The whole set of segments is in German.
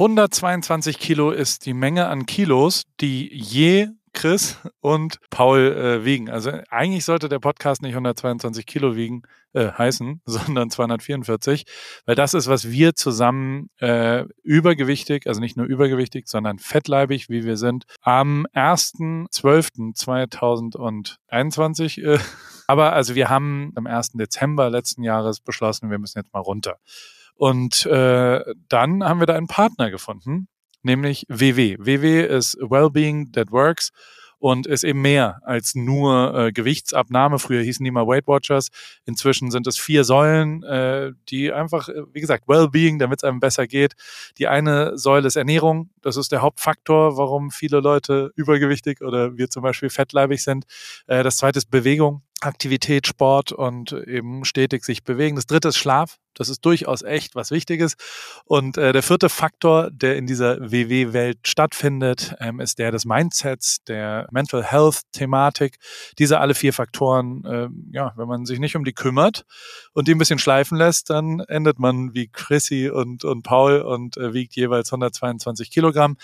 122 Kilo ist die Menge an Kilos, die je Chris und Paul äh, wiegen. Also eigentlich sollte der Podcast nicht 122 Kilo wiegen, äh, heißen, sondern 244, weil das ist, was wir zusammen äh, übergewichtig, also nicht nur übergewichtig, sondern fettleibig, wie wir sind, am 1.12.2021. Äh, aber also wir haben am 1. Dezember letzten Jahres beschlossen, wir müssen jetzt mal runter. Und äh, dann haben wir da einen Partner gefunden, nämlich WW. WW ist Wellbeing That Works und ist eben mehr als nur äh, Gewichtsabnahme. Früher hießen die mal Weight Watchers. Inzwischen sind es vier Säulen, äh, die einfach, äh, wie gesagt, Wellbeing, damit es einem besser geht. Die eine Säule ist Ernährung. Das ist der Hauptfaktor, warum viele Leute übergewichtig oder wir zum Beispiel fettleibig sind. Äh, das zweite ist Bewegung. Aktivität, Sport und eben stetig sich bewegen. Das dritte ist Schlaf. Das ist durchaus echt was Wichtiges. Und äh, der vierte Faktor, der in dieser WW-Welt stattfindet, ähm, ist der des Mindsets, der Mental Health-Thematik. Diese alle vier Faktoren, äh, ja, wenn man sich nicht um die kümmert und die ein bisschen schleifen lässt, dann endet man wie Chrissy und, und Paul und äh, wiegt jeweils 122 Kilogramm.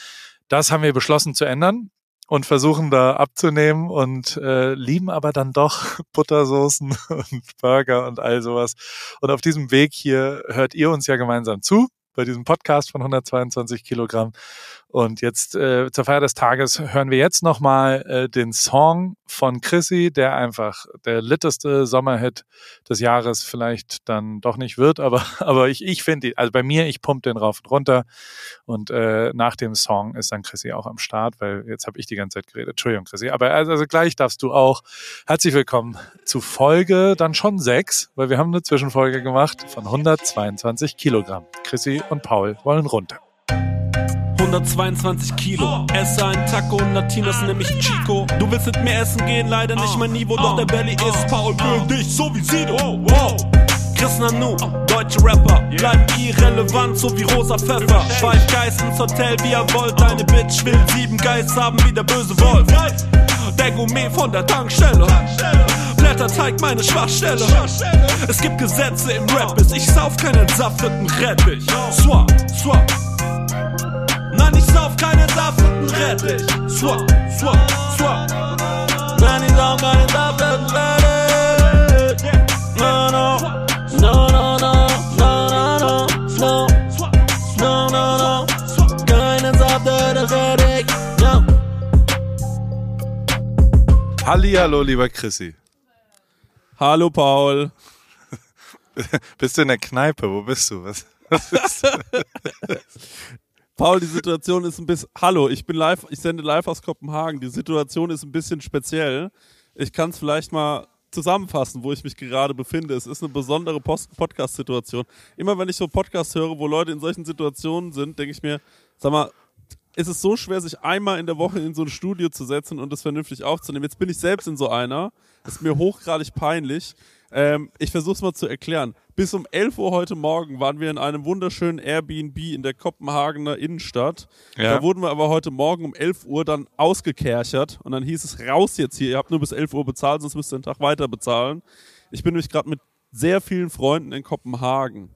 Das haben wir beschlossen zu ändern und versuchen da abzunehmen und äh, lieben aber dann doch Buttersoßen und Burger und all sowas. Und auf diesem Weg hier hört ihr uns ja gemeinsam zu bei diesem Podcast von 122 Kilogramm. Und jetzt äh, zur Feier des Tages hören wir jetzt nochmal äh, den Song von Chrissy, der einfach der litteste Sommerhit des Jahres vielleicht dann doch nicht wird, aber, aber ich, ich finde, also bei mir, ich pumpe den rauf und runter. Und äh, nach dem Song ist dann Chrissy auch am Start, weil jetzt habe ich die ganze Zeit geredet. Entschuldigung, Chrissy. Aber also, also gleich darfst du auch. Herzlich willkommen zu Folge dann schon sechs, weil wir haben eine Zwischenfolge gemacht von 122 Kilogramm. Chrissy und Paul wollen runter. 122 Kilo. Esse einen Taco und Latinas nämlich Chico. Du willst mit mir essen gehen, leider nicht mein Niveau, doch der Belly ist Paul will dich so wie Sido. Wow. Chris Nanu, deutsche Rapper, bleibt irrelevant, so wie rosa Pfeffer. Five Guys ins Hotel, wie er wollt, deine Bitch will sieben Guys haben wie der böse Wolf. Der Gourmet von der Tankstelle. Blätterteig meine Schwachstelle. Es gibt Gesetze im Rap, bis ich sauf keinen entsafteten Rettich. Swap, swap. Nein, ich sauf keinen safteten Rettich. Swap, swap, swap. Nein, ich sauf keinen safteten Rettich. No, no. No, no, no. No, no, no. No. No, no, no. Keinen safteten Rettich. No. Hallihallo, lieber Chrissy. Hallo Paul. bist du in der Kneipe? Wo bist du? Was, was Paul, die Situation ist ein bisschen. Hallo, ich bin live, ich sende live aus Kopenhagen. Die Situation ist ein bisschen speziell. Ich kann es vielleicht mal zusammenfassen, wo ich mich gerade befinde. Es ist eine besondere Podcast-Situation. Immer wenn ich so Podcasts höre, wo Leute in solchen Situationen sind, denke ich mir, sag mal, ist es so schwer, sich einmal in der Woche in so ein Studio zu setzen und das vernünftig aufzunehmen. Jetzt bin ich selbst in so einer. Ist mir hochgradig peinlich. Ähm, ich versuche es mal zu erklären. Bis um 11 Uhr heute Morgen waren wir in einem wunderschönen Airbnb in der Kopenhagener Innenstadt. Ja. Da wurden wir aber heute Morgen um 11 Uhr dann ausgekerchert und dann hieß es raus jetzt hier. Ihr habt nur bis 11 Uhr bezahlt, sonst müsst ihr den Tag weiter bezahlen. Ich bin nämlich gerade mit sehr vielen Freunden in Kopenhagen.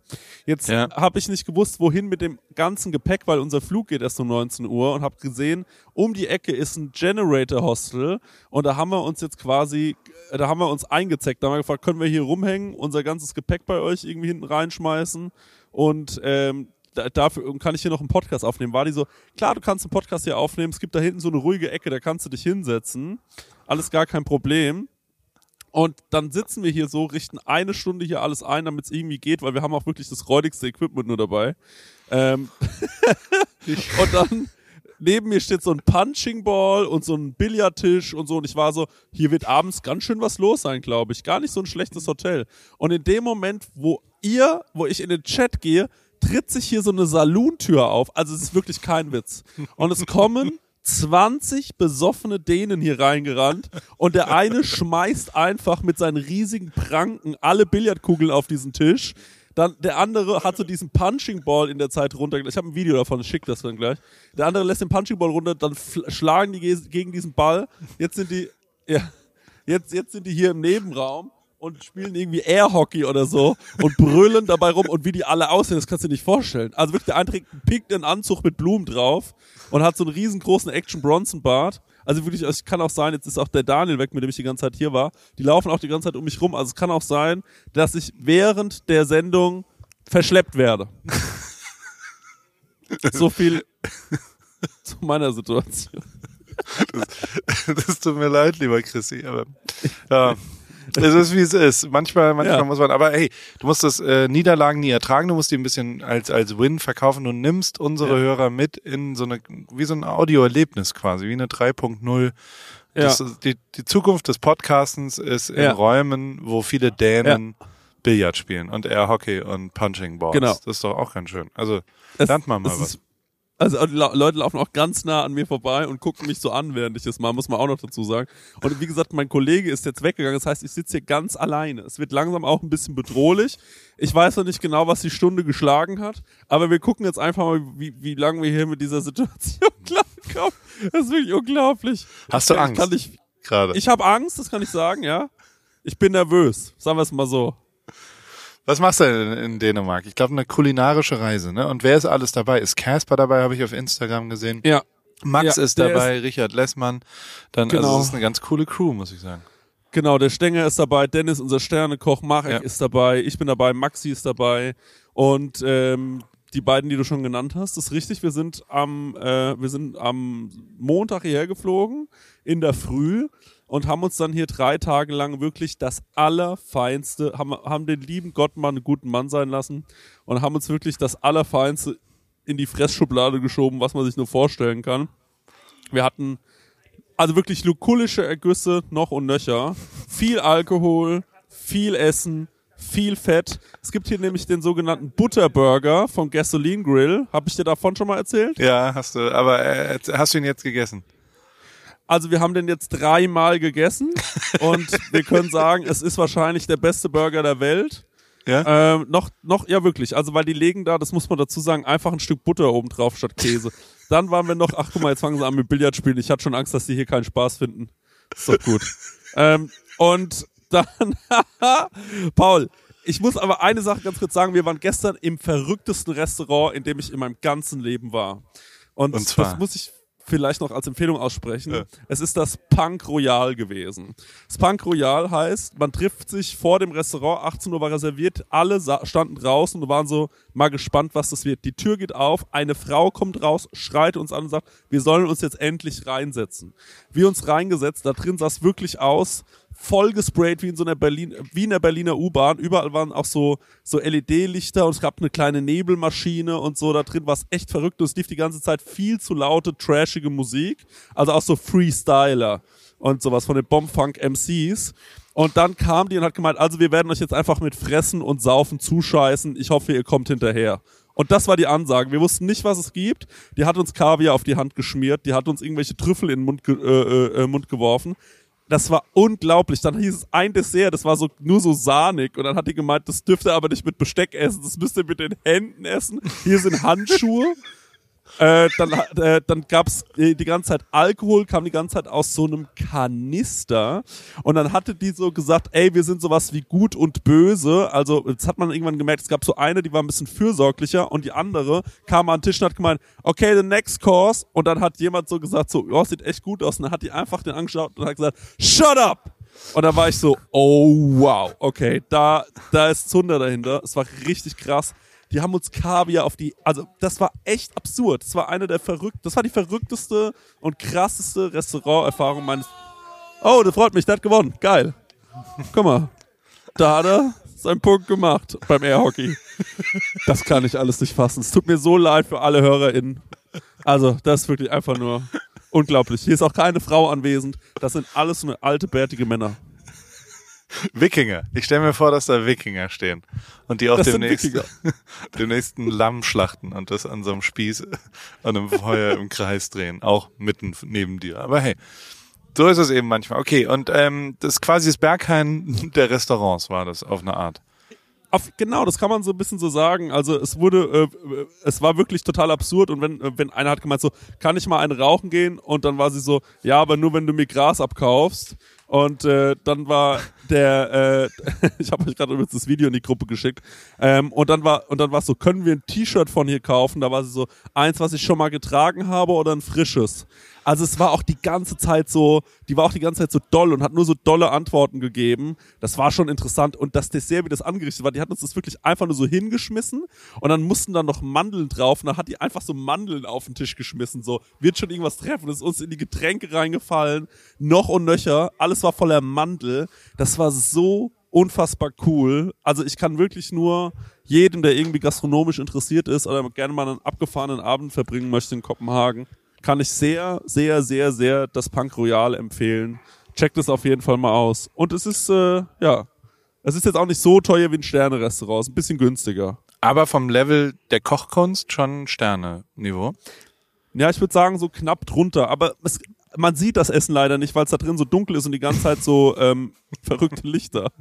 Jetzt ja. habe ich nicht gewusst, wohin mit dem ganzen Gepäck, weil unser Flug geht erst um 19 Uhr und habe gesehen, um die Ecke ist ein Generator Hostel und da haben wir uns jetzt quasi, da haben wir uns eingezeckt. Da haben wir gefragt, können wir hier rumhängen, unser ganzes Gepäck bei euch irgendwie hinten reinschmeißen und ähm, dafür kann ich hier noch einen Podcast aufnehmen. War die so, klar, du kannst einen Podcast hier aufnehmen, es gibt da hinten so eine ruhige Ecke, da kannst du dich hinsetzen. Alles gar kein Problem. Und dann sitzen wir hier so, richten eine Stunde hier alles ein, damit es irgendwie geht, weil wir haben auch wirklich das räudigste Equipment nur dabei. Ähm und dann neben mir steht so ein Punching Ball und so ein Billardtisch und so. Und ich war so, hier wird abends ganz schön was los sein, glaube ich. Gar nicht so ein schlechtes Hotel. Und in dem Moment, wo ihr, wo ich in den Chat gehe, tritt sich hier so eine Salontür auf. Also es ist wirklich kein Witz. Und es kommen 20 besoffene Dänen hier reingerannt und der eine schmeißt einfach mit seinen riesigen Pranken alle Billardkugeln auf diesen Tisch. Dann der andere hat so diesen Punching Ball in der Zeit runter. Ich habe ein Video davon, ich schick das dann gleich. Der andere lässt den Punching Ball runter, dann schlagen die gegen diesen Ball. Jetzt sind die, ja, jetzt, jetzt sind die hier im Nebenraum und spielen irgendwie Airhockey oder so und brüllen dabei rum und wie die alle aussehen, das kannst du dir nicht vorstellen. Also wirklich, der eine trägt einen pinkten Anzug mit Blumen drauf und hat so einen riesengroßen Action Bronson Bart. Also wirklich, es kann auch sein, jetzt ist auch der Daniel weg, mit dem ich die ganze Zeit hier war. Die laufen auch die ganze Zeit um mich rum. Also es kann auch sein, dass ich während der Sendung verschleppt werde. so viel zu meiner Situation. Das, das tut mir leid, lieber Chrissy, aber ja. Es ist wie es ist. Manchmal, manchmal Ja. muss man, aber hey, du musst das äh, Niederlagen nie ertragen, du musst die ein bisschen als, als Win verkaufen. Du nimmst unsere Ja. Hörer mit in so eine, wie so ein Audioerlebnis quasi, wie eine 3.0. Das, ist- die, die Zukunft des Podcastens ist in Ja. Räumen, wo viele Dänen Billard spielen und Airhockey und Punching Balls. Genau. Das ist doch auch ganz schön. Also Es- lernt mal mal was. ist- Also Leute laufen auch ganz nah an mir vorbei und gucken mich so an, während ich das mache, muss man auch noch dazu sagen. Und wie gesagt, mein Kollege ist jetzt weggegangen, das heißt, ich sitze hier ganz alleine. Es wird langsam auch ein bisschen bedrohlich. Ich weiß noch nicht genau, was die Stunde geschlagen hat, aber wir gucken jetzt einfach mal, wie, wie lange wir hier mit dieser Situation klarkommen. Das ist wirklich unglaublich. Hast du Angst? Kann ich Gerade. ich habe Angst, das kann ich sagen, ja. Ich bin nervös, sagen wir es mal so. Was machst du denn in, Dänemark? Ich glaube, eine kulinarische Reise, ne? Und wer ist alles dabei? Ist Casper dabei, habe ich auf Instagram gesehen. Ja, Max Ja, ist dabei, Richard Lessmann. Dann, Genau. also, das ist eine ganz coole Crew, muss ich sagen. Genau, der Stenger ist dabei, Dennis, unser Sternekoch, Marek Ja. ist dabei, ich bin dabei, Maxi ist dabei und ähm, die beiden, die du schon genannt hast, ist richtig. Wir sind am, äh, wir sind am Montag hierher geflogen in der Früh und haben uns dann hier drei Tage lang wirklich das allerfeinste, haben, haben den lieben Gott mal einen guten Mann sein lassen und haben uns wirklich das allerfeinste in die Fressschublade geschoben, was man sich nur vorstellen kann. Wir hatten also wirklich lukullische Ergüsse noch und nöcher. Viel Alkohol, viel Essen, viel Fett. Es gibt hier nämlich den sogenannten Butterburger vom Gasoline Grill. Habe ich dir davon schon mal erzählt? Ja, hast du. Aber äh, hast du ihn jetzt gegessen? Also wir haben den jetzt dreimal gegessen und wir können sagen, es ist wahrscheinlich der beste Burger der Welt. Ja. Ähm, noch, noch, ja wirklich. Also weil die legen da, das muss man dazu sagen, einfach ein Stück Butter oben drauf statt Käse. Dann waren wir noch, ach guck mal, jetzt fangen sie an mit Billard spielen. Ich hatte schon Angst, dass die hier keinen Spaß finden. Ist doch gut. ähm, und dann, Paul, ich muss aber eine Sache ganz kurz sagen. Wir waren gestern im verrücktesten Restaurant, in dem ich in meinem ganzen Leben war. Und, Und zwar? das muss ich vielleicht noch als Empfehlung aussprechen. Ja. Es ist das Punk Royal gewesen. Das Punk Royal heißt, man trifft sich vor dem Restaurant, 18 Uhr war reserviert, alle standen draußen und waren so mal gespannt, was das wird. Die Tür geht auf, eine Frau kommt raus, schreit uns an und sagt, wir sollen uns jetzt endlich reinsetzen. Wir uns reingesetzt, da drin sah es wirklich aus, voll gesprayt wie in so einer Berlin, wie in der Berliner U-Bahn. Überall waren auch so, so LED-Lichter und es gab eine kleine Nebelmaschine und so. Da drin war es echt verrückt und es lief die ganze Zeit viel zu laute, trashige Musik. Also auch so Freestyler und sowas von den Bombfunk MCs. Und dann kam die und hat gemeint, also wir werden euch jetzt einfach mit Fressen und Saufen zuscheißen. Ich hoffe, ihr kommt hinterher. Und das war die Ansage. Wir wussten nicht, was es gibt. Die hat uns Kaviar auf die Hand geschmiert. Die hat uns irgendwelche Trüffel in den Mund, ge äh, äh, Mund geworfen. Das war unglaublich. Dann hieß es ein Dessert, das war so nur so sahnig. Und dann hat die gemeint, das dürft ihr aber nicht mit Besteck essen, das müsst ihr mit den Händen essen. Hier sind Handschuhe. Äh, dann äh, dann gab's äh, die ganze Zeit Alkohol, kam die ganze Zeit aus so einem Kanister. Und dann hatte die so gesagt, ey, wir sind sowas wie gut und böse. Also jetzt hat man irgendwann gemerkt, es gab so eine, die war ein bisschen fürsorglicher und die andere kam an den Tisch und hat gemeint, okay, the next course. Und dann hat jemand so gesagt, so, ja, sieht echt gut aus. Und dann hat die einfach den angeschaut und hat gesagt, shut up! Und dann war ich so, oh wow, okay, da, da ist Zunder dahinter. Es war richtig krass. Die haben uns Kaviar auf die, also das war echt absurd. Das war eine der verrückt, das war die verrückteste und krasseste Restauranterfahrung meines. Oh, das freut mich, der hat gewonnen, geil. Guck mal, da hat er seinen Punkt gemacht beim Airhockey. Das kann ich alles nicht fassen. Es tut mir so leid für alle HörerInnen. Also, das ist wirklich einfach nur unglaublich. Hier ist auch keine Frau anwesend. Das sind alles nur alte, bärtige Männer. Wikinger. Ich stelle mir vor, dass da Wikinger stehen und die auch Das demnächst, demnächst ein Lamm schlachten und das an so einem Spieß an einem Feuer im Kreis drehen, auch mitten neben dir. Aber hey, so ist es eben manchmal. Okay, und ähm, das ist quasi das Berghain der Restaurants war das auf eine Art. Auf, genau, das kann man so ein bisschen so sagen. Also es wurde, äh, es war wirklich total absurd und wenn, äh, wenn einer hat gemeint so, kann ich mal einen rauchen gehen? Und dann war sie so, ja, aber nur wenn du mir Gras abkaufst. Und äh, dann war der, äh, ich habe euch gerade übrigens das Video in die Gruppe geschickt. Ähm, und dann war und dann war so, können wir ein T-Shirt von hier kaufen? Da war sie so, eins, was ich schon mal getragen habe oder ein frisches. Also es war auch die ganze Zeit so, die war auch die ganze Zeit so doll und hat nur so dolle Antworten gegeben. Das war schon interessant. Und das Dessert, wie das angerichtet war, die hat uns das wirklich einfach nur so hingeschmissen und dann mussten da noch Mandeln drauf und dann hat die einfach so Mandeln auf den Tisch geschmissen. So, wird schon irgendwas treffen. Das ist uns in die Getränke reingefallen. Noch und nöcher. Alles war voller Mandel. Das war so unfassbar cool. Also ich kann wirklich nur jedem, der irgendwie gastronomisch interessiert ist oder gerne mal einen abgefahrenen Abend verbringen möchte in Kopenhagen, kann ich sehr, sehr, sehr, sehr das Punk Royal empfehlen. Checkt es auf jeden Fall mal aus. Und es ist, äh, ja, es ist jetzt auch nicht so teuer wie ein Sterne-Restaurant, ein bisschen günstiger. Aber vom Level der Kochkunst schon Sterne-Niveau. Ja, ich würde sagen so knapp drunter, aber es, man sieht das Essen leider nicht, weil es da drin so dunkel ist und die ganze Zeit so ähm, verrückte Lichter.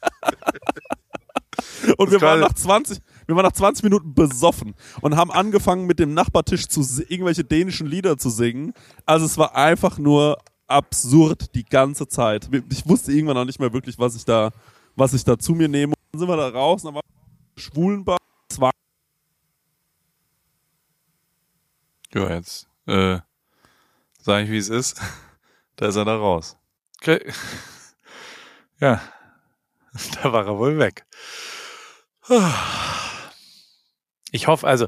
und wir waren nach 20, wir waren nach 20 Minuten besoffen und haben angefangen mit dem Nachbartisch zu irgendwelche dänischen Lieder zu singen. Also es war einfach nur absurd die ganze Zeit. Ich wusste irgendwann noch nicht mehr wirklich, was ich da, was ich da zu mir nehme. Dann sind wir da raus, und dann war Schwulenbar. Zwei Ja, jetzt äh, sage ich, wie es ist. Da ist er da raus. Okay. Ja, da war er wohl weg. Ich hoffe, also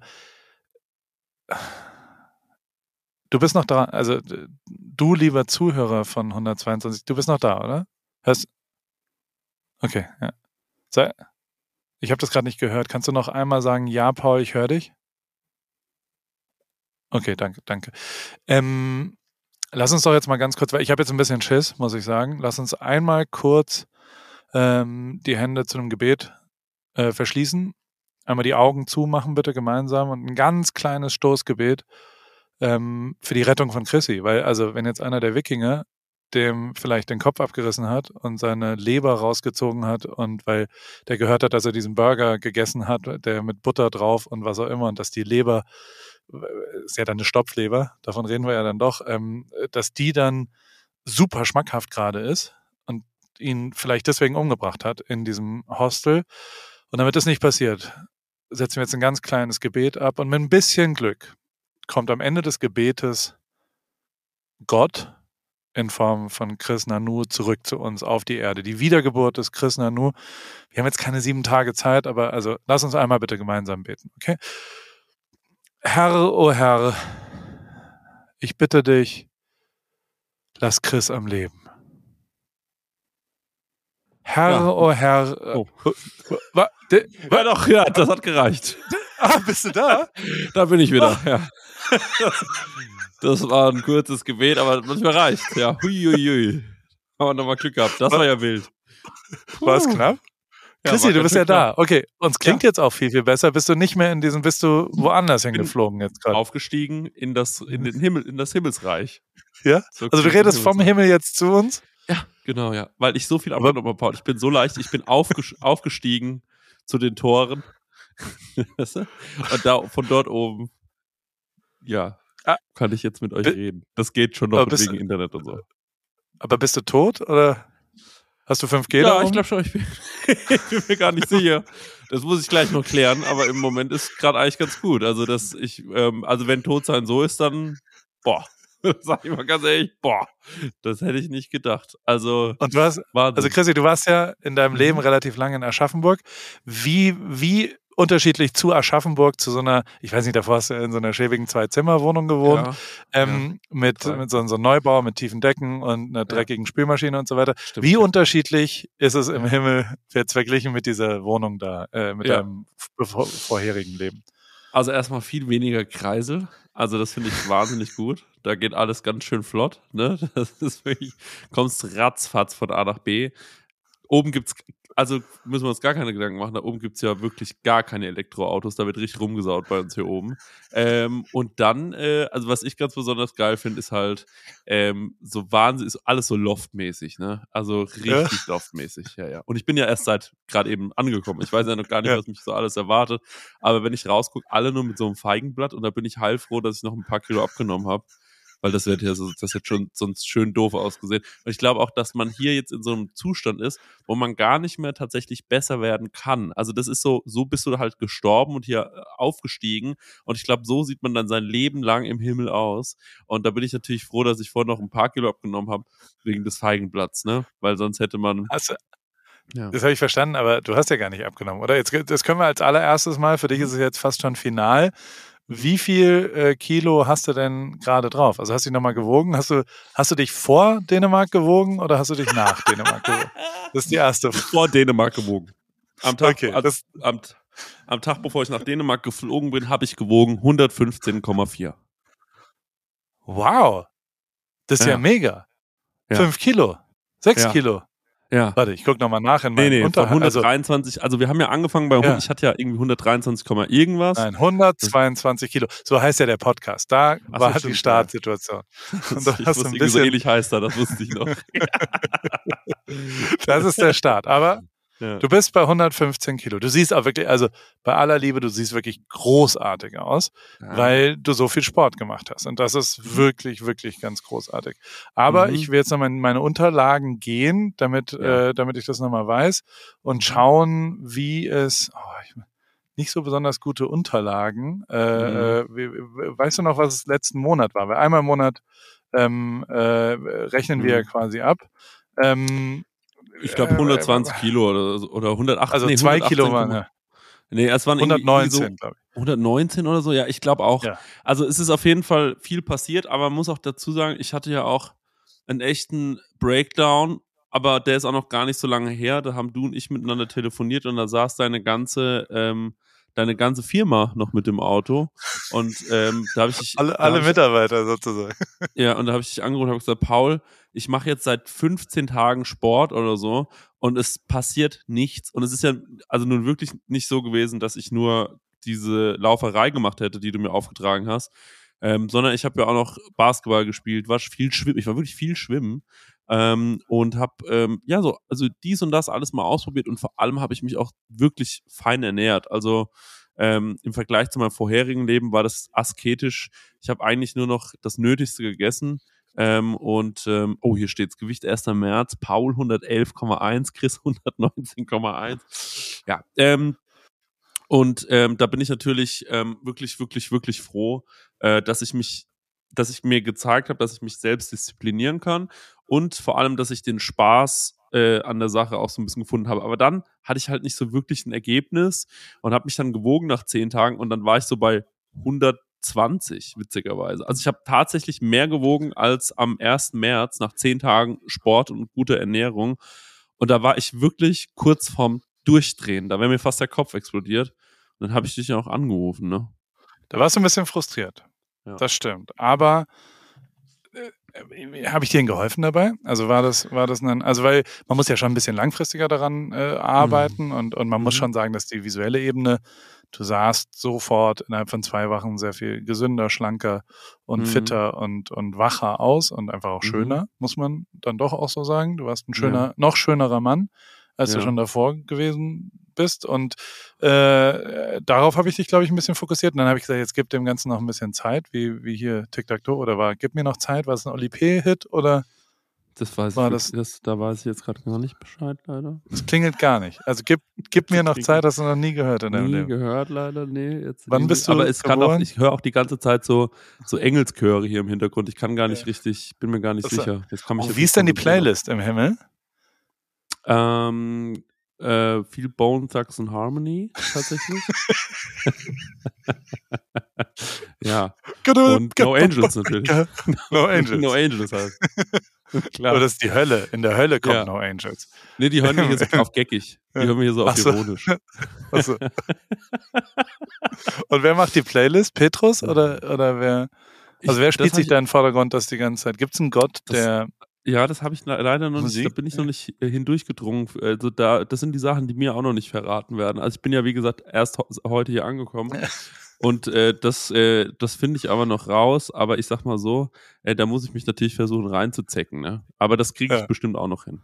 du bist noch da, also du lieber Zuhörer von 122, du bist noch da, oder? Hörst? Okay, ja. Sei, ich habe das gerade nicht gehört. Kannst du noch einmal sagen, ja, Paul, ich höre dich? Okay, danke, danke. Ähm, lass uns doch jetzt mal ganz kurz, weil ich habe jetzt ein bisschen Schiss, muss ich sagen. Lass uns einmal kurz ähm, die Hände zu einem Gebet äh, verschließen. Einmal die Augen zumachen, bitte gemeinsam und ein ganz kleines Stoßgebet ähm, für die Rettung von Chrissy. Weil, also, wenn jetzt einer der Wikinger dem vielleicht den Kopf abgerissen hat und seine Leber rausgezogen hat und weil der gehört hat, dass er diesen Burger gegessen hat, der mit Butter drauf und was auch immer und dass die Leber, ist ja dann eine Stopfleber, davon reden wir ja dann doch, ähm, dass die dann super schmackhaft gerade ist und ihn vielleicht deswegen umgebracht hat in diesem Hostel. Und damit das nicht passiert, setzen wir jetzt ein ganz kleines Gebet ab und mit ein bisschen Glück kommt am Ende des Gebetes Gott in Form von Chris Nanu zurück zu uns auf die Erde. Die Wiedergeburt des Chris Nanu. Wir haben jetzt keine sieben Tage Zeit, aber also lass uns einmal bitte gemeinsam beten, okay? Herr, oh Herr, ich bitte dich, lass Chris am Leben. Herr, ja. oh Herr. Oh. Wa, de, wa, ja, doch, ja, das hat gereicht. Ah, bist du da? da bin ich wieder, oh. ja. Das war ein kurzes Gebet, aber manchmal reicht. Ja, huiuiui. Haben wir nochmal Glück gehabt. Das war ja wild. War es knapp? Ja, Chrissy, du bist ja da. Okay, uns klingt ja. jetzt auch viel, viel besser. Bist du nicht mehr in diesem, bist du woanders hingeflogen jetzt gerade? Aufgestiegen in das, in den Himmel, in das Himmelsreich. Ja? So also du redest vom Himmel jetzt zu uns? Genau, ja. Weil ich so viel abgenommen habe, Paul. Ich bin so leicht, ich bin aufgestiegen zu den Toren. Und da, von dort oben, ja, ah, kann ich jetzt mit euch reden. Das geht schon noch wegen du, Internet und so. Aber bist du tot oder hast du 5G Ja, darum? ich glaube schon. Ich bin, ich bin, mir gar nicht sicher. Das muss ich gleich noch klären, aber im Moment ist gerade eigentlich ganz gut. Also, dass ich, ähm, also wenn tot sein so ist, dann, boah, sag ich mal ganz ehrlich, boah, das hätte ich nicht gedacht. Also, und du hast, also Chrissy, du warst ja in deinem Leben mhm. relativ lange in Aschaffenburg. Wie, wie unterschiedlich zu Aschaffenburg, zu so einer, ich weiß nicht, davor hast du in so einer schäbigen Zwei-Zimmer-Wohnung gewohnt, ja, ähm, ja, mit, mit so, so einem Neubau, mit tiefen Decken und einer dreckigen Spülmaschine und so weiter. Stimmt, Wie unterschiedlich ist es im Himmel jetzt verglichen mit dieser Wohnung da, äh, mit deinem vorherigen Leben? Also erstmal viel weniger Kreisel. Also das finde ich wahnsinnig gut. Da geht alles ganz schön flott. Ne? Das ist wirklich, kommst ratzfatz von A nach B. Oben gibt es also müssen wir uns gar keine Gedanken machen. Da oben gibt es ja wirklich gar keine Elektroautos. Da wird richtig rumgesaut bei uns hier oben. Ähm, und dann, äh, also was ich ganz besonders geil finde, ist halt ähm, so Wahnsinn, ist alles so loftmäßig, ne? Also richtig ja. loftmäßig, ja, ja. Und ich bin ja erst seit gerade eben angekommen. Ich weiß ja noch gar nicht, ja. was mich so alles erwartet. Aber wenn ich rausgucke, alle nur mit so einem Feigenblatt und da bin ich heilfroh, dass ich noch ein paar Kilo abgenommen habe. Weil das wird ja so, das hätte schon sonst schön doof ausgesehen. Und ich glaube auch, dass man hier jetzt in so einem Zustand ist, wo man gar nicht mehr tatsächlich besser werden kann. Also das ist so, so bist du halt gestorben und hier äh, aufgestiegen. Und ich glaube, so sieht man dann sein Leben lang im Himmel aus. Und da bin ich natürlich froh, dass ich vorher noch ein paar Kilo abgenommen habe, wegen des Feigenblatts, ne? Weil sonst hätte man. Hast, ja. Das habe ich verstanden, aber du hast ja gar nicht abgenommen, oder? Jetzt, das können wir als allererstes mal, für dich ist es jetzt fast schon final. Wie viel äh, Kilo hast du denn gerade drauf? Also hast du dich nochmal gewogen? Hast du, hast du dich vor Dänemark gewogen oder hast du dich nach Dänemark gewogen? Das ist die erste. Vor Dänemark gewogen. Am Tag, okay, am, am, am Tag, bevor ich nach Dänemark geflogen bin, habe ich gewogen 115,4. Wow. Das ist ja, ja mega. Ja. Fünf Kilo. Sechs ja. Kilo. Ja. Warte, ich gucke nochmal nach in meinem Nee, nee, Unter 123, also, also, wir haben ja angefangen bei, ja. ich hatte ja irgendwie 123, irgendwas. Nein, 122 Kilo. So heißt ja der Podcast. Da Ach, war die Startsituation. Und du ich hast ein bisschen, so ähnlich heißt er, das wusste ich noch. das ist der Start. Aber Du bist bei 115 Kilo. Du siehst auch wirklich, also bei aller Liebe, du siehst wirklich großartig aus, ja. weil du so viel Sport gemacht hast. Und das ist mhm. wirklich, wirklich ganz großartig. Aber mhm. ich will jetzt nochmal in meine Unterlagen gehen, damit, ja. äh, damit ich das nochmal weiß und mhm. schauen, wie es, oh, ich, nicht so besonders gute Unterlagen. Äh, mhm. äh, weißt du noch, was es letzten Monat war? Weil einmal im Monat ähm, äh, rechnen wir mhm. quasi ab. Ähm, ich glaube 120 Kilo oder, oder 108. Also nee, zwei Kilo waren ja. Nee, es waren 119, so, 119 oder so, ja, ich glaube auch. Ja. Also es ist auf jeden Fall viel passiert, aber man muss auch dazu sagen, ich hatte ja auch einen echten Breakdown, aber der ist auch noch gar nicht so lange her. Da haben du und ich miteinander telefoniert und da saß deine ganze ähm, deine ganze Firma noch mit dem Auto. Und ähm, da habe ich. Alle, alle Mitarbeiter sozusagen. Ja, und da habe ich dich angerufen und habe gesagt, Paul, ich mache jetzt seit 15 Tagen Sport oder so und es passiert nichts. Und es ist ja also nun wirklich nicht so gewesen, dass ich nur diese Lauferei gemacht hätte, die du mir aufgetragen hast. Ähm, sondern ich habe ja auch noch Basketball gespielt, war viel schwimmen, ich war wirklich viel schwimmen ähm, und habe ähm, ja so also dies und das alles mal ausprobiert und vor allem habe ich mich auch wirklich fein ernährt. Also ähm, im Vergleich zu meinem vorherigen Leben war das asketisch. Ich habe eigentlich nur noch das Nötigste gegessen. Ähm, und ähm, oh, hier steht's Gewicht 1. März, Paul 111,1, Chris 119,1. Ja, ähm, und ähm, da bin ich natürlich ähm, wirklich, wirklich, wirklich froh, äh, dass ich mich dass ich mir gezeigt habe, dass ich mich selbst disziplinieren kann und vor allem, dass ich den Spaß äh, an der Sache auch so ein bisschen gefunden habe. Aber dann hatte ich halt nicht so wirklich ein Ergebnis und habe mich dann gewogen nach zehn Tagen und dann war ich so bei 120, witzigerweise. Also ich habe tatsächlich mehr gewogen als am 1. März nach zehn Tagen Sport und guter Ernährung. Und da war ich wirklich kurz vorm Durchdrehen. Da wäre mir fast der Kopf explodiert. Und dann habe ich dich ja auch angerufen, ne? Da warst du ein bisschen frustriert. Ja. Das stimmt. Aber habe ich dir geholfen dabei? Also war das, war das ein, also weil man muss ja schon ein bisschen langfristiger daran äh, arbeiten mhm. und, und man mhm. muss schon sagen, dass die visuelle Ebene, du sahst sofort innerhalb von zwei Wochen sehr viel gesünder, schlanker und mhm. fitter und, und wacher aus und einfach auch mhm. schöner, muss man dann doch auch so sagen. Du warst ein schöner, ja. noch schönerer Mann, als ja. du schon davor gewesen bist. Und äh, darauf habe ich dich, glaube ich, ein bisschen fokussiert. Und dann habe ich gesagt, jetzt gib dem Ganzen noch ein bisschen Zeit, wie, wie hier Tic-Tac-Toe oder war, gib mir noch Zeit, war es ein Oli P-Hit oder das weiß war ich, das, das, da weiß ich jetzt gerade gar nicht Bescheid, leider. Das klingelt gar nicht. Also gib, gib mir noch Zeit, hast du noch nie gehört in deinem nie Leben. gehört, leider, nee. Jetzt Wann bist du Aber es kann auch, ich höre auch die ganze Zeit so, so Engelschöre hier im Hintergrund. Ich kann gar nicht ja. richtig, bin mir gar nicht das sicher. Jetzt oh, wie ist denn die Playlist im Himmel? Ähm, äh, viel Bone Thugs and Harmony tatsächlich. ja. Und No Angels natürlich. No Angels. no Angels halt. Klar. Oder das ist die Hölle. In der Hölle kommt ja. No Angels. Nee, die hören mich hier so auf geckig. Die hören mich hier so auf ironisch. So. Und wer macht die Playlist? Petrus oder, oder wer? Also wer spielt sich da in den Vordergrund das die ganze Zeit? Gibt es einen Gott, der ja, das habe ich leider noch Musik? nicht, da bin ich noch nicht äh, hindurchgedrungen. Also da, das sind die Sachen, die mir auch noch nicht verraten werden. Also ich bin ja, wie gesagt, erst heute hier angekommen. Und äh, das, äh, das finde ich aber noch raus. Aber ich sag mal so, äh, da muss ich mich natürlich versuchen reinzuzecken. Ne? Aber das kriege ich ja. bestimmt auch noch hin.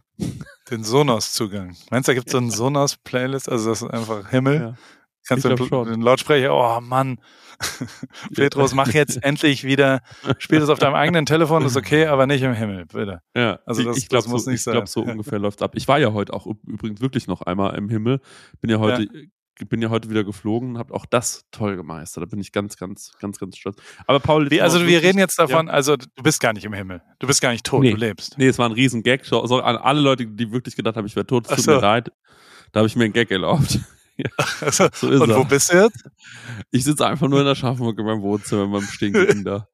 Den Sonos-Zugang. Meinst du, da gibt es so einen Sonos-Playlist? Also das ist einfach Himmel. Ja. Kannst Ich du den, den Lautsprecher, oh Mann, Petrus, mach jetzt endlich wieder, spiel das auf deinem eigenen Telefon, ist okay, aber nicht im Himmel, bitte. Ja, Also ich, das- ich glaube, das muss so, nicht ich glaub, sein. so ungefähr läuft ab. Ich war ja heute auch üb- übrigens wirklich noch einmal im Himmel. Bin ja heute, bin ja heute wieder geflogen und habe auch das toll gemeistert. Da bin ich ganz, ganz, ganz, ganz stolz. Aber Paul, Wie, also wir wirklich- reden jetzt davon, also du bist gar nicht im Himmel, du bist gar nicht tot, Nee. du lebst. Nee, es war ein riesen Gag. So, so an alle Leute, die wirklich gedacht haben, ich wäre tot, es tut so. mir leid. Da habe ich mir einen Gag erlaubt. Also, So ist und er. wo bist du jetzt? Ich sitze einfach nur in der Schaffenburg in meinem Wohnzimmer in meinem stinkigen da.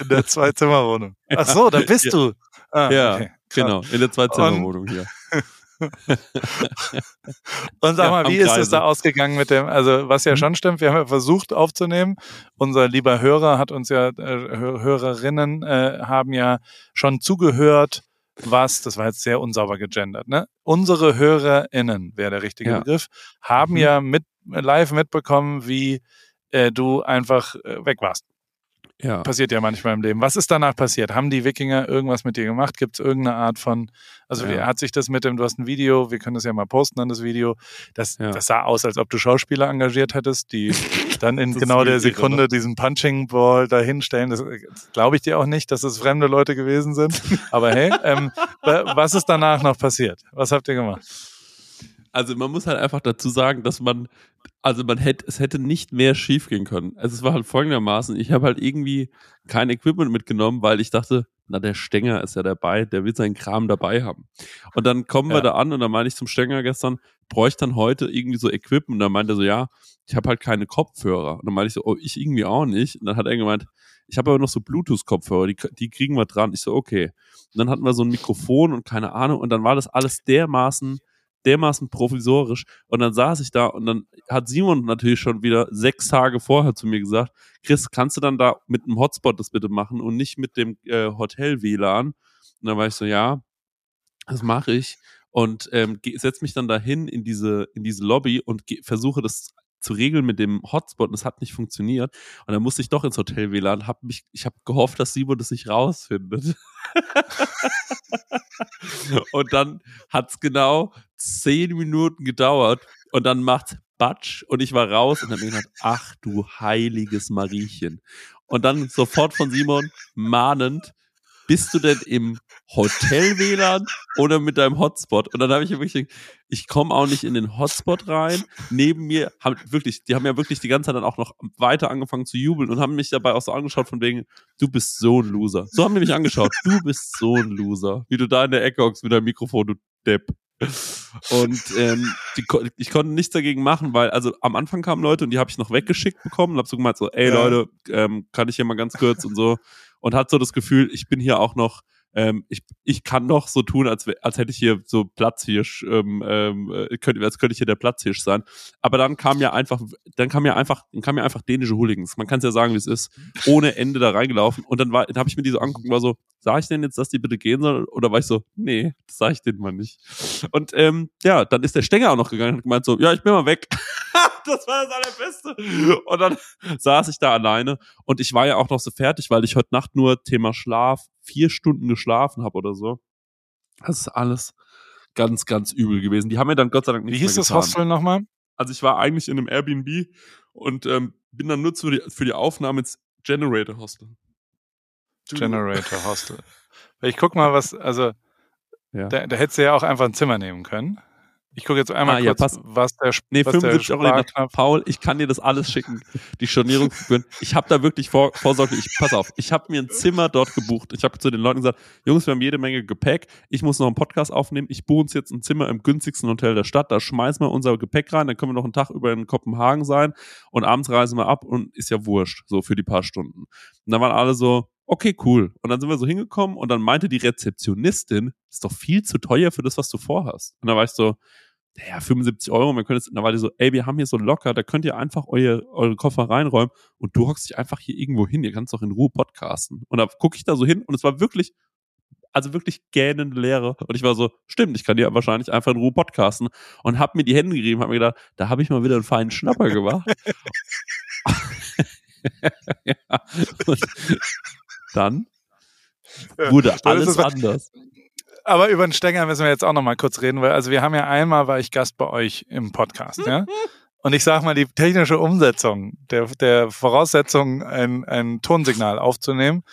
In der Zwei-Zimmer-Wohnung. Ach so, da bist Ja. du. Ah, ja, okay. genau. In der Zwei-Zimmer-Wohnung hier. Und sag Ja, mal, wie ist es da ausgegangen mit dem, also was ja Mhm. schon stimmt, wir haben ja versucht aufzunehmen. Unser lieber Hörer hat uns ja, äh, Hör- Hörerinnen äh, haben ja schon zugehört, was, das war jetzt sehr unsauber gegendert, ne? Unsere HörerInnen, wäre der richtige Ja. Begriff, haben Mhm. ja mit, live mitbekommen, wie äh, du einfach äh, weg warst. Ja. Passiert ja manchmal im Leben. Was ist danach passiert? Haben die Wikinger irgendwas mit dir gemacht? Gibt es irgendeine Art von, also Ja. wie hat sich das mit dem, du hast ein Video, wir können das ja mal posten an das Video, das, Ja. das sah aus, als ob du Schauspieler engagiert hättest, die dann in genau der irre, Sekunde ne? diesen Punching Ball da hinstellen. Das, das glaube ich dir auch nicht, dass es fremde Leute gewesen sind. Aber hey, ähm, wa- was ist danach noch passiert? Was habt ihr gemacht? Also man muss halt einfach dazu sagen, dass man, also man hätte, es hätte nicht mehr schief gehen können. Also es war halt folgendermaßen, ich habe halt irgendwie kein Equipment mitgenommen, weil ich dachte, na der Stenger ist ja dabei, der will seinen Kram dabei haben. Und dann kommen wir Ja. da an und dann meine ich zum Stenger gestern, bräuchte dann heute irgendwie so Equipment und dann meinte er so, ja, ich habe halt keine Kopfhörer. Und dann meinte ich so, oh, ich irgendwie auch nicht. Und dann hat er gemeint, ich habe aber noch so Bluetooth-Kopfhörer, die, die kriegen wir dran. Ich so, okay. Und dann hatten wir so ein Mikrofon und keine Ahnung und dann war das alles dermaßen dermaßen provisorisch. Und dann saß ich da und dann hat Simon natürlich schon wieder sechs Tage vorher zu mir gesagt, Chris, kannst du dann da mit einem Hotspot das bitte machen und nicht mit dem äh, Hotel-WLAN? Und dann war ich so, ja, das mache ich. Und ähm, setze mich dann dahin in diese, in diese Lobby und versuche das zu regeln mit dem Hotspot und es hat nicht funktioniert. Und dann musste ich doch ins Hotel WLAN. Hab mich, ich habe gehofft, dass Simon das nicht rausfindet. und dann hat's genau zehn Minuten gedauert und dann macht Batsch und ich war raus und dann hab ich gedacht, ach du heiliges Mariechen. Und dann sofort von Simon mahnend, bist du denn im Hotel-WLAN oder mit deinem Hotspot? Und dann habe ich wirklich, gedacht, ich komme auch nicht in den Hotspot rein. Neben mir haben wirklich, die haben ja wirklich die ganze Zeit dann auch noch weiter angefangen zu jubeln und haben mich dabei auch so angeschaut von wegen, du bist so ein Loser. So haben die mich angeschaut, du bist so ein Loser. Wie du da in der Ecke hockst mit deinem Mikrofon, du Depp. Und ähm, die, ich konnte nichts dagegen machen, weil also am Anfang kamen Leute und die habe ich noch weggeschickt bekommen und habe so gemeint so, ey Ja. Leute, ähm, kann ich hier mal ganz kurz und so und hat so das Gefühl, ich bin hier auch noch, ähm, ich, ich kann noch so tun, als, als hätte ich hier so Platzhirsch, ähm, ähm, äh, könnte, als könnte ich hier der Platzhirsch sein. Aber dann kam ja einfach, dann kam ja einfach, dann kam ja einfach dänische Hooligans. Man kann es ja sagen, wie es ist, ohne Ende da reingelaufen. Und dann war, dann habe ich mir die so angeguckt und war so, sag ich denn jetzt, dass die bitte gehen sollen? Oder war ich so, nee, das sag ich denen mal nicht. Und ähm, ja, dann ist der Stenger auch noch gegangen und hat gemeint so, ja, ich bin mal weg. das war das Allerbeste. Und dann saß ich da alleine und ich war ja auch noch so fertig, weil ich heute Nacht nur Thema Schlaf vier Stunden geschlafen habe oder so. Das ist alles ganz, ganz übel gewesen. Die haben mir dann Gott sei Dank Wie nicht hieß mehr das getan. Hostel nochmal? Also ich war eigentlich in einem Airbnb und ähm, bin dann nur für die, für die Aufnahme ins Generator Hostel. Generator Hostel. Ich guck mal, was, also Ja. da, da hättest du ja auch einfach ein Zimmer nehmen können. Ich gucke jetzt einmal Ah, ja, kurz, pass- was der, Nee, was der 75 Euro. Sparknopf Paul, ich kann dir das alles schicken. Die Stornierungsgebühren. Ich habe da wirklich vor, vorsorglich, ich, pass auf, ich habe mir ein Zimmer dort gebucht. Ich habe zu den Leuten gesagt, Jungs, wir haben jede Menge Gepäck. Ich muss noch einen Podcast aufnehmen. Ich buche uns jetzt ein Zimmer im günstigsten Hotel der Stadt. Da schmeißen wir unser Gepäck rein. Dann können wir noch einen Tag über in Kopenhagen sein. Und abends reisen wir ab und ist ja wurscht, so für die paar Stunden. Und dann waren alle so, okay, cool. Und dann sind wir so hingekommen und dann meinte die Rezeptionistin, ist doch viel zu teuer für das, was du vorhast. Und dann war ich so, ja, 75 Euro, können jetzt, und dann war die so, ey, wir haben hier so locker, da könnt ihr einfach eure, eure Koffer reinräumen und du hockst dich einfach hier irgendwo hin, ihr kannst doch in Ruhe podcasten. Und da gucke ich da so hin und es war wirklich, also wirklich gähnende Leere. Und ich war so, stimmt, ich kann hier wahrscheinlich einfach in Ruhe podcasten und hab mir die Hände gerieben, hab mir gedacht, da habe ich mal wieder einen feinen Schnapper gemacht. ja, und dann wurde alles es- anders. Aber über den Stenger müssen wir jetzt auch noch mal kurz reden, weil also wir haben ja einmal war ich Gast bei euch im Podcast, ja. Und ich sag mal, die technische Umsetzung der, der Voraussetzung, ein, ein Tonsignal aufzunehmen,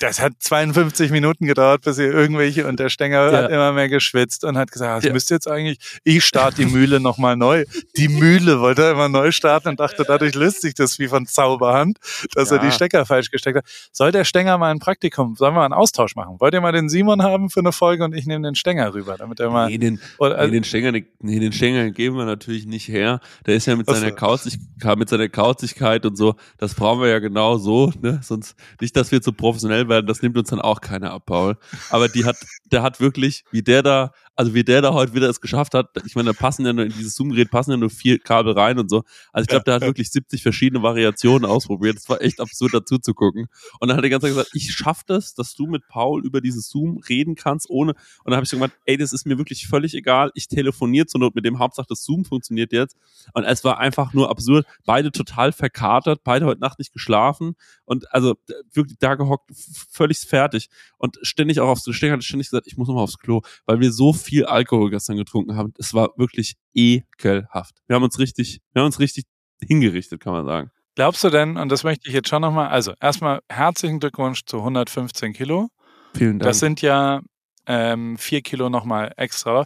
das hat 52 Minuten gedauert, bis ihr irgendwelche, und der Stenger ja. hat immer mehr geschwitzt und hat gesagt, das ja. müsste jetzt eigentlich, ich starte die Mühle nochmal neu. Die Mühle wollte er immer neu starten und dachte, dadurch löst sich das wie von Zauberhand, dass ja. er die Stecker falsch gesteckt hat. Soll der Stenger mal ein Praktikum, sollen wir mal einen Austausch machen? Wollt ihr mal den Simon haben für eine Folge und ich nehme den Stenger rüber, damit er mal. Nee, den, oder, also, nee, den Stenger, nee, den Stenger geben wir natürlich nicht her. Der ist ja mit seiner, Kauzig, mit seiner Kauzigkeit und so, das brauchen wir ja genau so, ne? Sonst nicht, dass wir zu professionell professionell werden, das nimmt uns dann auch keiner ab, Paul. Aber die hat, der hat wirklich, wie der da, also wie der da heute wieder es geschafft hat, ich meine, da passen ja nur in dieses Zoom-Gerät passen ja nur vier Kabel rein und so. Also ich glaube, der hat wirklich 70 verschiedene Variationen ausprobiert. Das war echt absurd dazu zu gucken. Und dann hat er ganz gesagt, ich schaff das, dass du mit Paul über dieses Zoom reden kannst, ohne. Und dann habe ich so gemeint, ey, das ist mir wirklich völlig egal. Ich telefoniere zur Not mit dem Hauptsache, das Zoom funktioniert jetzt. Und es war einfach nur absurd. Beide total verkatert, beide heute Nacht nicht geschlafen und also wirklich da gehockt, völlig fertig und ständig auch aufs Stehen hatte ständig gesagt, ich muss nochmal aufs Klo, weil wir so viel Alkohol gestern getrunken haben. Es war wirklich ekelhaft. Wir haben uns richtig, wir haben uns richtig hingerichtet, kann man sagen. Glaubst du denn, und das möchte ich jetzt schon nochmal, also erstmal herzlichen Glückwunsch zu 115 Kilo. Vielen Dank. Das sind ja ähm, vier Kilo nochmal extra.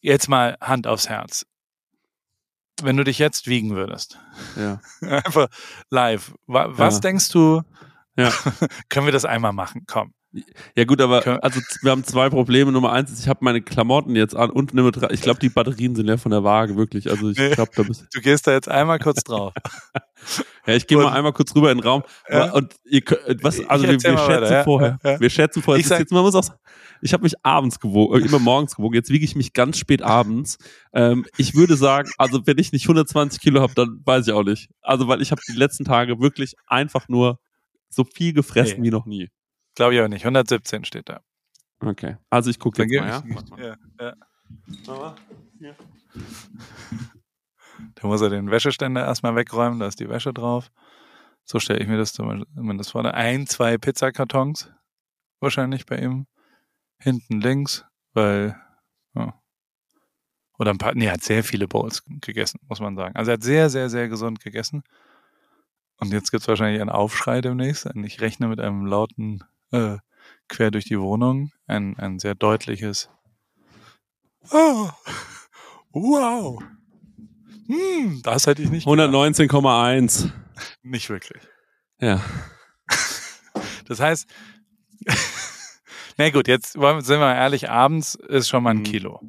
Jetzt mal Hand aufs Herz. Wenn du dich jetzt wiegen würdest. Ja. Einfach live. Was ja. denkst du, ja. können wir das einmal machen? Komm. Ja gut, aber also wir haben zwei Probleme. Nummer eins ist, ich habe meine Klamotten jetzt an und Nummer drei, ich glaube, die Batterien sind ja von der Waage, wirklich. Also ich nee, glaube, da bist Du gehst da jetzt einmal kurz drauf. ja, ich gehe mal einmal kurz rüber in den Raum. Ja. Und ihr, was, also wir, wir schätzen weiter, vorher. Ja, ja. Wir schätzen vorher. Ich, sag, jetzt, man muss auch, ich habe mich abends gewogen, äh, immer morgens gewogen. Jetzt wiege ich mich ganz spät abends. Ähm, ich würde sagen, also wenn ich nicht 120 Kilo habe, dann weiß ich auch nicht. Also weil ich habe die letzten Tage wirklich einfach nur so viel gefressen nee. wie noch nie. Glaube ich auch nicht. 117 steht da. Okay. Also ich gucke jetzt mal, ja? ja, ja. Da muss er den Wäscheständer erstmal wegräumen, da ist die Wäsche drauf. So stelle ich mir das zumindest vor. Ein, zwei Pizzakartons wahrscheinlich bei ihm. Hinten links, weil ja. oder ein paar, nee, er hat sehr viele Bowls gegessen, muss man sagen. Also er hat sehr, sehr, sehr gesund gegessen. Und jetzt gibt es wahrscheinlich einen Aufschrei demnächst. Und ich rechne mit einem lauten äh, quer durch die Wohnung. Ein, ein sehr deutliches Oh, wow. Hm, das hätte ich nicht. 119,1. Nicht wirklich. Ja. Das heißt, na gut, jetzt sind wir ehrlich, abends ist schon mal ein mhm. Kilo.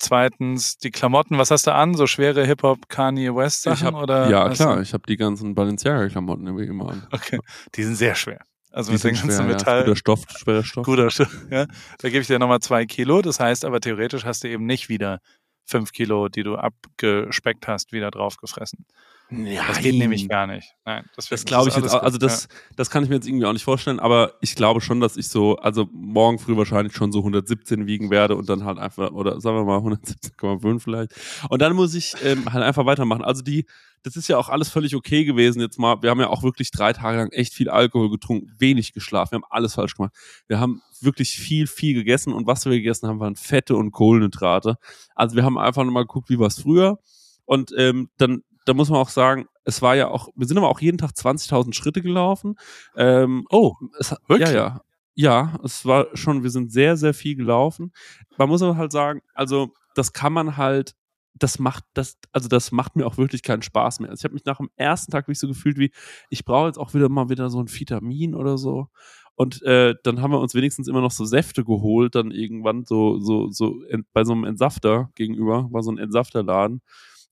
Zweitens, die Klamotten, was hast du an? So schwere Hip-Hop Kanye West Sachen? Hab, oder ja, klar, ich habe die ganzen Balenciaga-Klamotten immer an. Okay, die sind sehr schwer. Also mit den ganzen Metall. Ja, guter Stoff, schwerer Stoff. Guter Stoff, ja. Da gebe ich dir nochmal zwei Kilo. Das heißt aber theoretisch hast du eben nicht wieder fünf Kilo, die du abgespeckt hast, wieder draufgefressen. Nein. Das geht nämlich gar nicht. Nein, das, das glaube ich jetzt, auch, also das, ja. das kann ich mir jetzt irgendwie auch nicht vorstellen, aber ich glaube schon, dass ich so, also morgen früh wahrscheinlich schon so 117 wiegen werde und dann halt einfach, oder sagen wir mal 117,5 vielleicht. Und dann muss ich ähm, halt einfach weitermachen. Also die, das ist ja auch alles völlig okay gewesen jetzt mal. Wir haben ja auch wirklich drei Tage lang echt viel Alkohol getrunken, wenig geschlafen, wir haben alles falsch gemacht. Wir haben wirklich viel, viel gegessen und was wir gegessen haben, waren Fette und Kohlenhydrate. Also wir haben einfach nochmal geguckt, wie war es früher. Und ähm, dann da muss man auch sagen, es war ja auch, wir sind aber auch jeden Tag 20.000 Schritte gelaufen. Ähm, oh, es, wirklich? Ja, ja. Ja, es war schon, wir sind sehr, sehr viel gelaufen. Man muss aber halt sagen, also das kann man halt, das macht, das, also das macht mir auch wirklich keinen Spaß mehr. Also ich habe mich nach dem ersten Tag wirklich so gefühlt wie, ich brauche jetzt auch wieder mal wieder so ein Vitamin oder so. Und äh, dann haben wir uns wenigstens immer noch so Säfte geholt, dann irgendwann so, so, so bei so einem Entsafter gegenüber, war so ein Entsafterladen.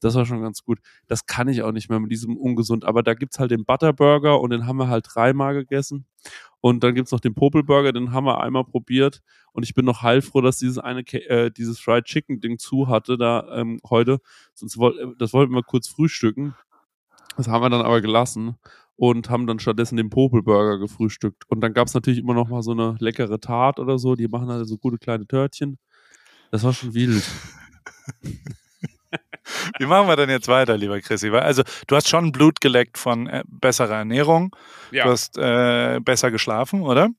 Das war schon ganz gut. Das kann ich auch nicht mehr mit diesem ungesund. Aber da gibt es halt den Butterburger und den haben wir halt dreimal gegessen. Und dann gibt es noch den Popelburger, den haben wir einmal probiert. Und ich bin noch heilfroh, dass dieses eine, äh, dieses Fried Chicken Ding zu hatte da ähm, heute. Sonst wollt, äh, das wollten wir kurz frühstücken. Das haben wir dann aber gelassen und haben dann stattdessen den Popelburger gefrühstückt. Und dann gab es natürlich immer noch mal so eine leckere Tat oder so. Die machen halt so gute kleine Törtchen. Das war schon wild. Wie machen wir denn jetzt weiter, lieber Chrissy? Also, du hast schon Blut geleckt von äh, besserer Ernährung. Ja. Du hast äh, besser geschlafen, oder?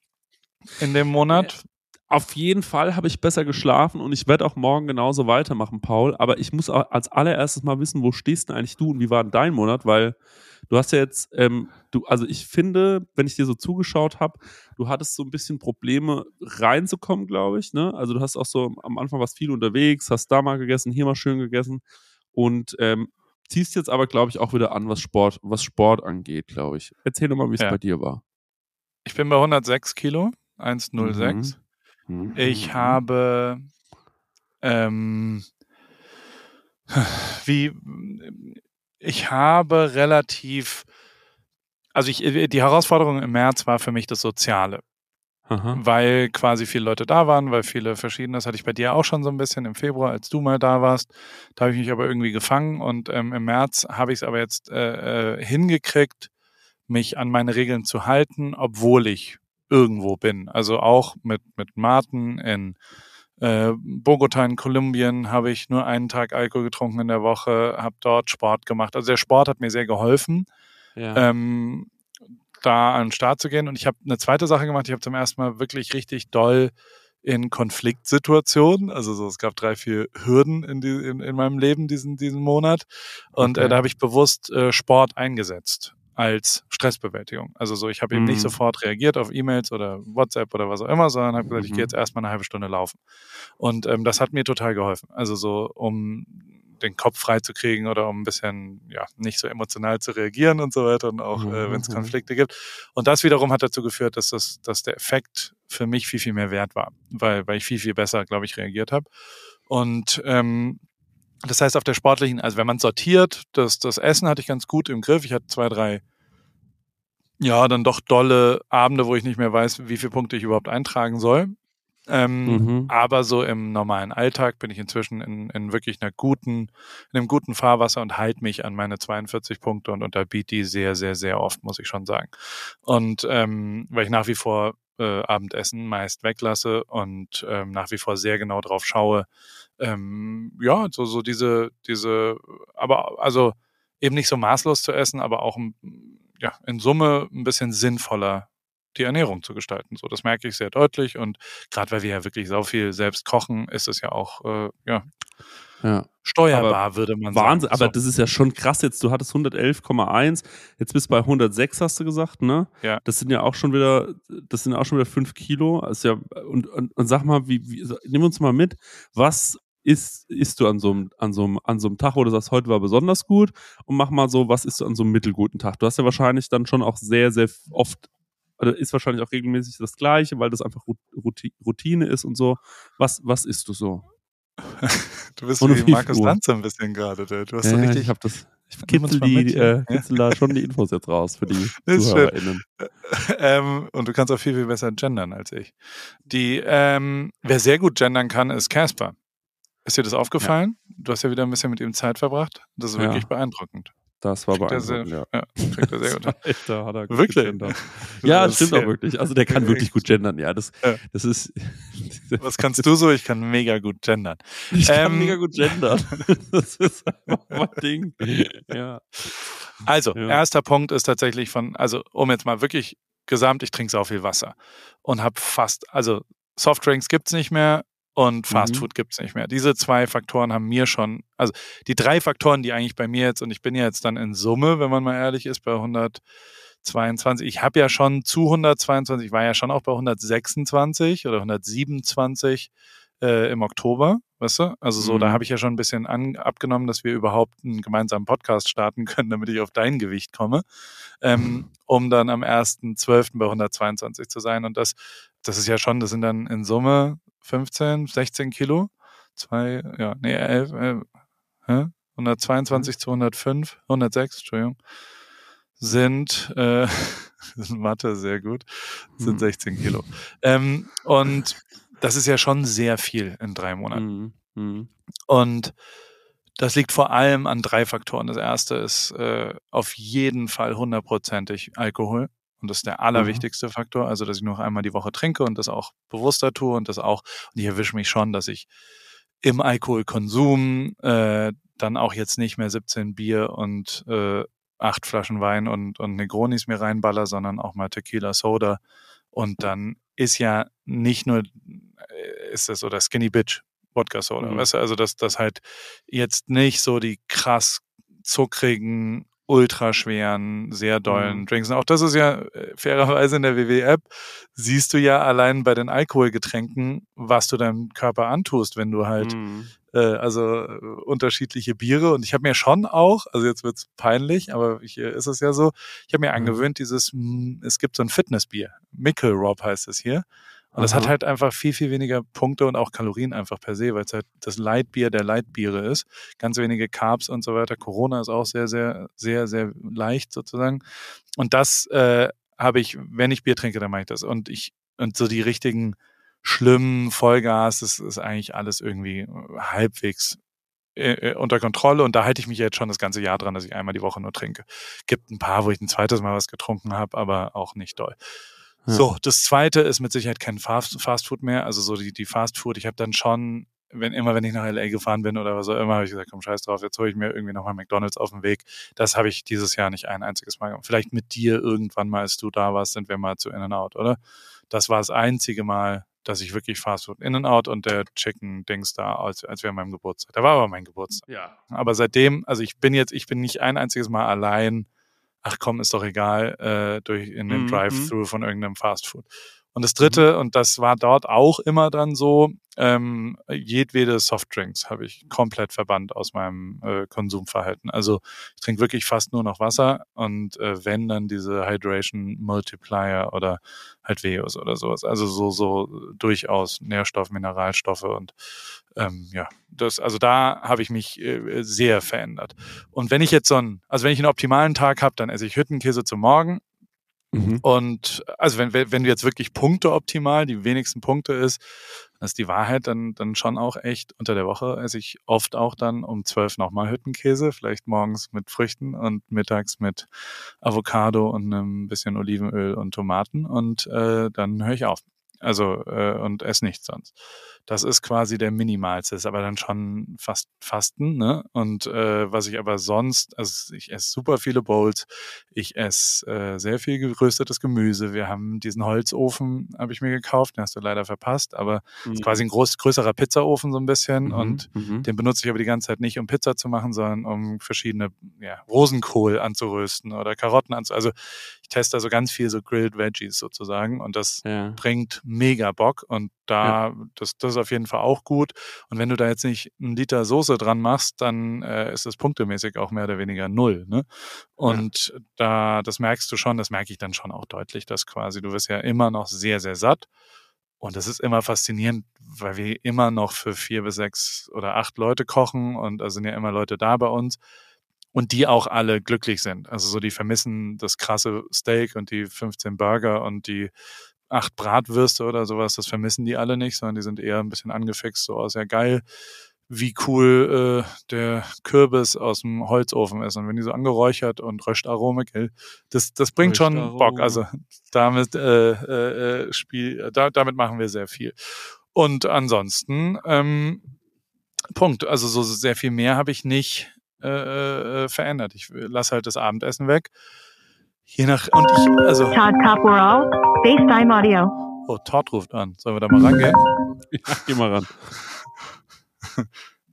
In dem Monat? Auf jeden Fall habe ich besser geschlafen und ich werde auch morgen genauso weitermachen, Paul. Aber ich muss als allererstes mal wissen, wo stehst denn eigentlich du und wie war denn dein Monat? Weil du hast ja jetzt, ähm, du, also ich finde, wenn ich dir so zugeschaut habe, du hattest so ein bisschen Probleme reinzukommen, glaube ich. Ne? Also du hast auch so am Anfang was viel unterwegs, hast da mal gegessen, hier mal schön gegessen und ähm, ziehst jetzt aber, glaube ich, auch wieder an, was Sport, was Sport angeht, glaube ich. Erzähl doch mal, wie es ja. bei dir war. Ich bin bei 106 Kilo, 106. Mhm. Mhm. Ich habe ähm, wie ich habe relativ also ich, die Herausforderung im März war für mich das Soziale. Aha. Weil quasi viele Leute da waren, weil viele verschiedene, das hatte ich bei dir auch schon so ein bisschen im Februar, als du mal da warst. Da habe ich mich aber irgendwie gefangen und ähm, im März habe ich es aber jetzt äh, äh, hingekriegt, mich an meine Regeln zu halten, obwohl ich irgendwo bin. Also auch mit, mit Martin in äh, Bogota in Kolumbien habe ich nur einen Tag Alkohol getrunken in der Woche, habe dort Sport gemacht. Also der Sport hat mir sehr geholfen, ja. ähm, da an den Start zu gehen. Und ich habe eine zweite Sache gemacht. Ich habe zum ersten Mal wirklich richtig doll in Konfliktsituationen. Also so, es gab drei, vier Hürden in, die, in, in meinem Leben diesen, diesen Monat. Und äh, okay. äh, da habe ich bewusst äh, Sport eingesetzt als Stressbewältigung. Also so, ich habe eben nicht mhm. sofort reagiert auf E-Mails oder WhatsApp oder was auch immer, sondern habe gesagt, mhm. ich gehe jetzt erstmal eine halbe Stunde laufen. Und ähm, das hat mir total geholfen. Also so, um den Kopf frei zu kriegen oder um ein bisschen ja nicht so emotional zu reagieren und so weiter und auch mhm. äh, wenn es. Konflikte gibt. Und das wiederum hat dazu geführt, dass das, dass der Effekt für mich viel viel mehr wert war, weil weil ich viel viel besser, glaube ich, reagiert habe. Und ähm, das heißt, auf der sportlichen, also wenn man sortiert, das, das Essen hatte ich ganz gut im Griff. Ich hatte zwei, drei, ja, dann doch dolle Abende, wo ich nicht mehr weiß, wie viele Punkte ich überhaupt eintragen soll. Ähm, mhm. Aber so im normalen Alltag bin ich inzwischen in, in wirklich einer guten, in einem guten Fahrwasser und halte mich an meine 42 Punkte und unterbiete die sehr, sehr, sehr oft, muss ich schon sagen. Und ähm, weil ich nach wie vor äh, Abendessen meist weglasse und ähm, nach wie vor sehr genau drauf schaue. Ähm, ja, so, so diese, diese, aber also eben nicht so maßlos zu essen, aber auch ja, in Summe ein bisschen sinnvoller die Ernährung zu gestalten. So, das merke ich sehr deutlich und gerade weil wir ja wirklich so viel selbst kochen, ist es ja auch äh, ja, ja. Steuerbar, aber würde man Wahnsinn, sagen. aber das ist ja schon krass jetzt. Du hattest 111,1, jetzt bist du bei 106, hast du gesagt, ne? Ja. Das sind ja auch schon wieder, das sind auch schon wieder fünf Kilo. Also ja, und, und, und sag mal, wie, wie, nimm uns mal mit, was isst, isst du an so, einem, an, so einem, an so einem Tag, wo du sagst, heute war besonders gut und mach mal so, was isst du an so einem mittelguten Tag? Du hast ja wahrscheinlich dann schon auch sehr, sehr oft, oder ist wahrscheinlich auch regelmäßig das Gleiche, weil das einfach Routine ist und so. Was, was isst du so? du bist wie Markus Lanze ein bisschen gerade. Du hast ja, so richtig. Ich habe das. Ich kitzel, die, äh, kitzel da schon die Infos jetzt raus für die ZuhörerInnen. Ähm, und du kannst auch viel, viel besser gendern als ich. Die, ähm, wer sehr gut gendern kann, ist Casper. Ist dir das aufgefallen? Ja. Du hast ja wieder ein bisschen mit ihm Zeit verbracht. Das ist wirklich ja. beeindruckend. Das war beeindruckend, ja. ja. Kriegt er sehr gut. Alter, hat er gut wirklich? Gegendert. Ja, das stimmt auch wirklich. Also der kann wirklich gut gendern, ja. Das, ja. das ist. Was kannst du so? Ich kann mega gut gendern. Ich ähm, kann mega gut gendern. das ist einfach mein Ding. Ja. Also, ja. erster Punkt ist tatsächlich von, also um jetzt mal wirklich gesamt, ich trinke sau viel Wasser und habe fast, also Softdrinks gibt's nicht mehr, und Fast mhm. Food gibt es nicht mehr. Diese zwei Faktoren haben mir schon, also die drei Faktoren, die eigentlich bei mir jetzt, und ich bin ja jetzt dann in Summe, wenn man mal ehrlich ist, bei 122, ich habe ja schon zu 122, ich war ja schon auch bei 126 oder 127 äh, im Oktober, weißt du? Also so, mhm. da habe ich ja schon ein bisschen an, abgenommen, dass wir überhaupt einen gemeinsamen Podcast starten können, damit ich auf dein Gewicht komme, ähm, um dann am 1.12. bei 122 zu sein. Und das, das ist ja schon, das sind dann in Summe 15, 16 Kilo. Zwei, ja, nee, 11, äh, 122 mhm. zu 105, 106, Entschuldigung, sind, äh, Mathe sehr gut, sind 16 mhm. Kilo. Ähm, und das ist ja schon sehr viel in drei Monaten. Mhm. mhm. Und das liegt vor allem an drei Faktoren. Das erste ist äh, auf jeden Fall hundertprozentig Alkohol. Und das ist der mhm. allerwichtigste mhm. Faktor. Also, dass ich nur einmal die Woche trinke und das auch bewusster tue und das auch, und ich erwische mich schon, dass ich im Alkoholkonsum äh, dann auch jetzt nicht mehr 17 Bier und äh, acht Flaschen Wein und, und Negronis mir reinballer, sondern auch mal Tequila Soda. Und dann ist ja nicht nur ist das so der Skinny Bitch Wodka Soda. Mhm. Weißt du, also dass das halt jetzt nicht so die krass zuckrigen, ultraschweren, sehr dollen Mhm. Drinks sind. Auch das ist ja äh, fairerweise in der WW-App, siehst du ja allein bei den Alkoholgetränken, was du deinem Körper antust, wenn du halt Mhm. äh, also äh, unterschiedliche Biere und ich habe mir schon auch, also jetzt wird's peinlich, aber hier ist es ja so, ich habe mir Mhm. angewöhnt, dieses, mm, es gibt so ein Fitnessbier, Mickel Rob heißt es hier. Und das Aha. hat halt einfach viel, viel weniger Punkte und auch Kalorien einfach per se, weil es halt das Leitbier der Leitbiere ist. Ganz wenige Carbs und so weiter. Corona ist auch sehr, sehr, sehr, sehr leicht sozusagen. Und das äh, habe ich, wenn ich Bier trinke, dann mache ich das. Und ich, und so die richtigen schlimmen Vollgas, das ist eigentlich alles irgendwie äh, halbwegs äh, äh, unter Kontrolle und da halte ich mich jetzt schon das ganze Jahr dran, dass ich einmal die Woche nur trinke. Gibt ein paar, wo ich ein zweites Mal was getrunken habe, aber auch nicht doll. Ja. So, das zweite ist mit Sicherheit kein Fast, Fast Food mehr, also so die, die Fast Food. Ich habe dann schon, wenn immer, wenn ich nach LA gefahren bin oder was auch immer, habe ich gesagt, komm, scheiß drauf, jetzt hole ich mir irgendwie nochmal McDonalds auf den Weg. Das habe ich dieses Jahr nicht ein einziges Mal gemacht. Vielleicht mit dir irgendwann mal, als du da warst, sind wir mal zu In-N-Out, oder? Das war das einzige Mal, dass ich wirklich Fast Food In-N-Out und der Chicken-Dings da, als, als wir an meinem Geburtstag. Da war aber mein Geburtstag. Ja. Aber seitdem, also ich bin jetzt, ich bin nicht ein einziges Mal allein, ach komm, ist doch egal, äh, durch in den Mhm, Drive-Thru von irgendeinem Fastfood. Und das dritte, und das war dort auch immer dann so, ähm, jedwede Softdrinks habe ich komplett verbannt aus meinem äh, Konsumverhalten. Also ich trinke wirklich fast nur noch Wasser und äh, wenn dann diese Hydration Multiplier oder halt Veos oder sowas. Also so, so durchaus Nährstoff, Mineralstoffe und ähm, ja, das, also da habe ich mich äh, sehr verändert. Und wenn ich jetzt so einen, also wenn ich einen optimalen Tag habe, dann esse ich Hüttenkäse zum Morgen, Mhm. und also wenn, wenn du jetzt wirklich Punkte optimal, die wenigsten Punkte ist, das ist die Wahrheit, dann, dann schon auch echt unter der Woche esse ich oft auch dann um zwölf nochmal Hüttenkäse, vielleicht morgens mit Früchten und mittags mit Avocado und einem bisschen Olivenöl und Tomaten und äh, dann höre ich auf. Also äh, und esse nichts sonst. Das ist quasi der Minimalste, ist aber dann schon fast Fasten, ne? Und äh, was ich aber sonst, also ich esse super viele Bowls, ich esse äh, sehr viel geröstetes Gemüse. Wir haben diesen Holzofen, habe ich mir gekauft, den hast du leider verpasst, aber ist quasi ein groß, größerer Pizzaofen so ein bisschen Mhm. und Mhm. den benutze ich aber die ganze Zeit nicht, um Pizza zu machen, sondern um verschiedene ja, Rosenkohl anzurösten oder Karotten anzu. Also ich teste also ganz viel so Grilled Veggies sozusagen und das ja. bringt mega Bock und da, das, das ist auf jeden Fall auch gut. Und wenn du da jetzt nicht einen Liter Soße dran machst, dann äh, ist das punktemäßig auch mehr oder weniger null. Ne? Und da, das merkst du schon, das merke ich dann schon auch deutlich, dass quasi du wirst ja immer noch sehr, sehr satt. Und das ist immer faszinierend, weil wir immer noch für vier bis sechs oder acht Leute kochen und da sind ja immer Leute da bei uns und die auch alle glücklich sind. Also so, die vermissen das krasse Steak und die 15 Burger und die acht Bratwürste oder sowas, das vermissen die alle nicht, sondern die sind eher ein bisschen angefixt, so aus ja geil, wie cool äh, der Kürbis aus dem Holzofen ist. Und wenn die so angeräuchert und Röstarome, gell, das, das bringt schon. Bock. Also damit äh, äh, äh, Spiel, da, damit machen wir sehr viel. Und ansonsten, ähm, Punkt. Also so sehr viel mehr habe ich nicht äh, äh, verändert. Ich lasse halt das Abendessen weg. Je nach und ich, also Todd Caporal, FaceTime Audio. Oh, Todd ruft an. Sollen wir da mal rangehen? Ja, geh mal ran.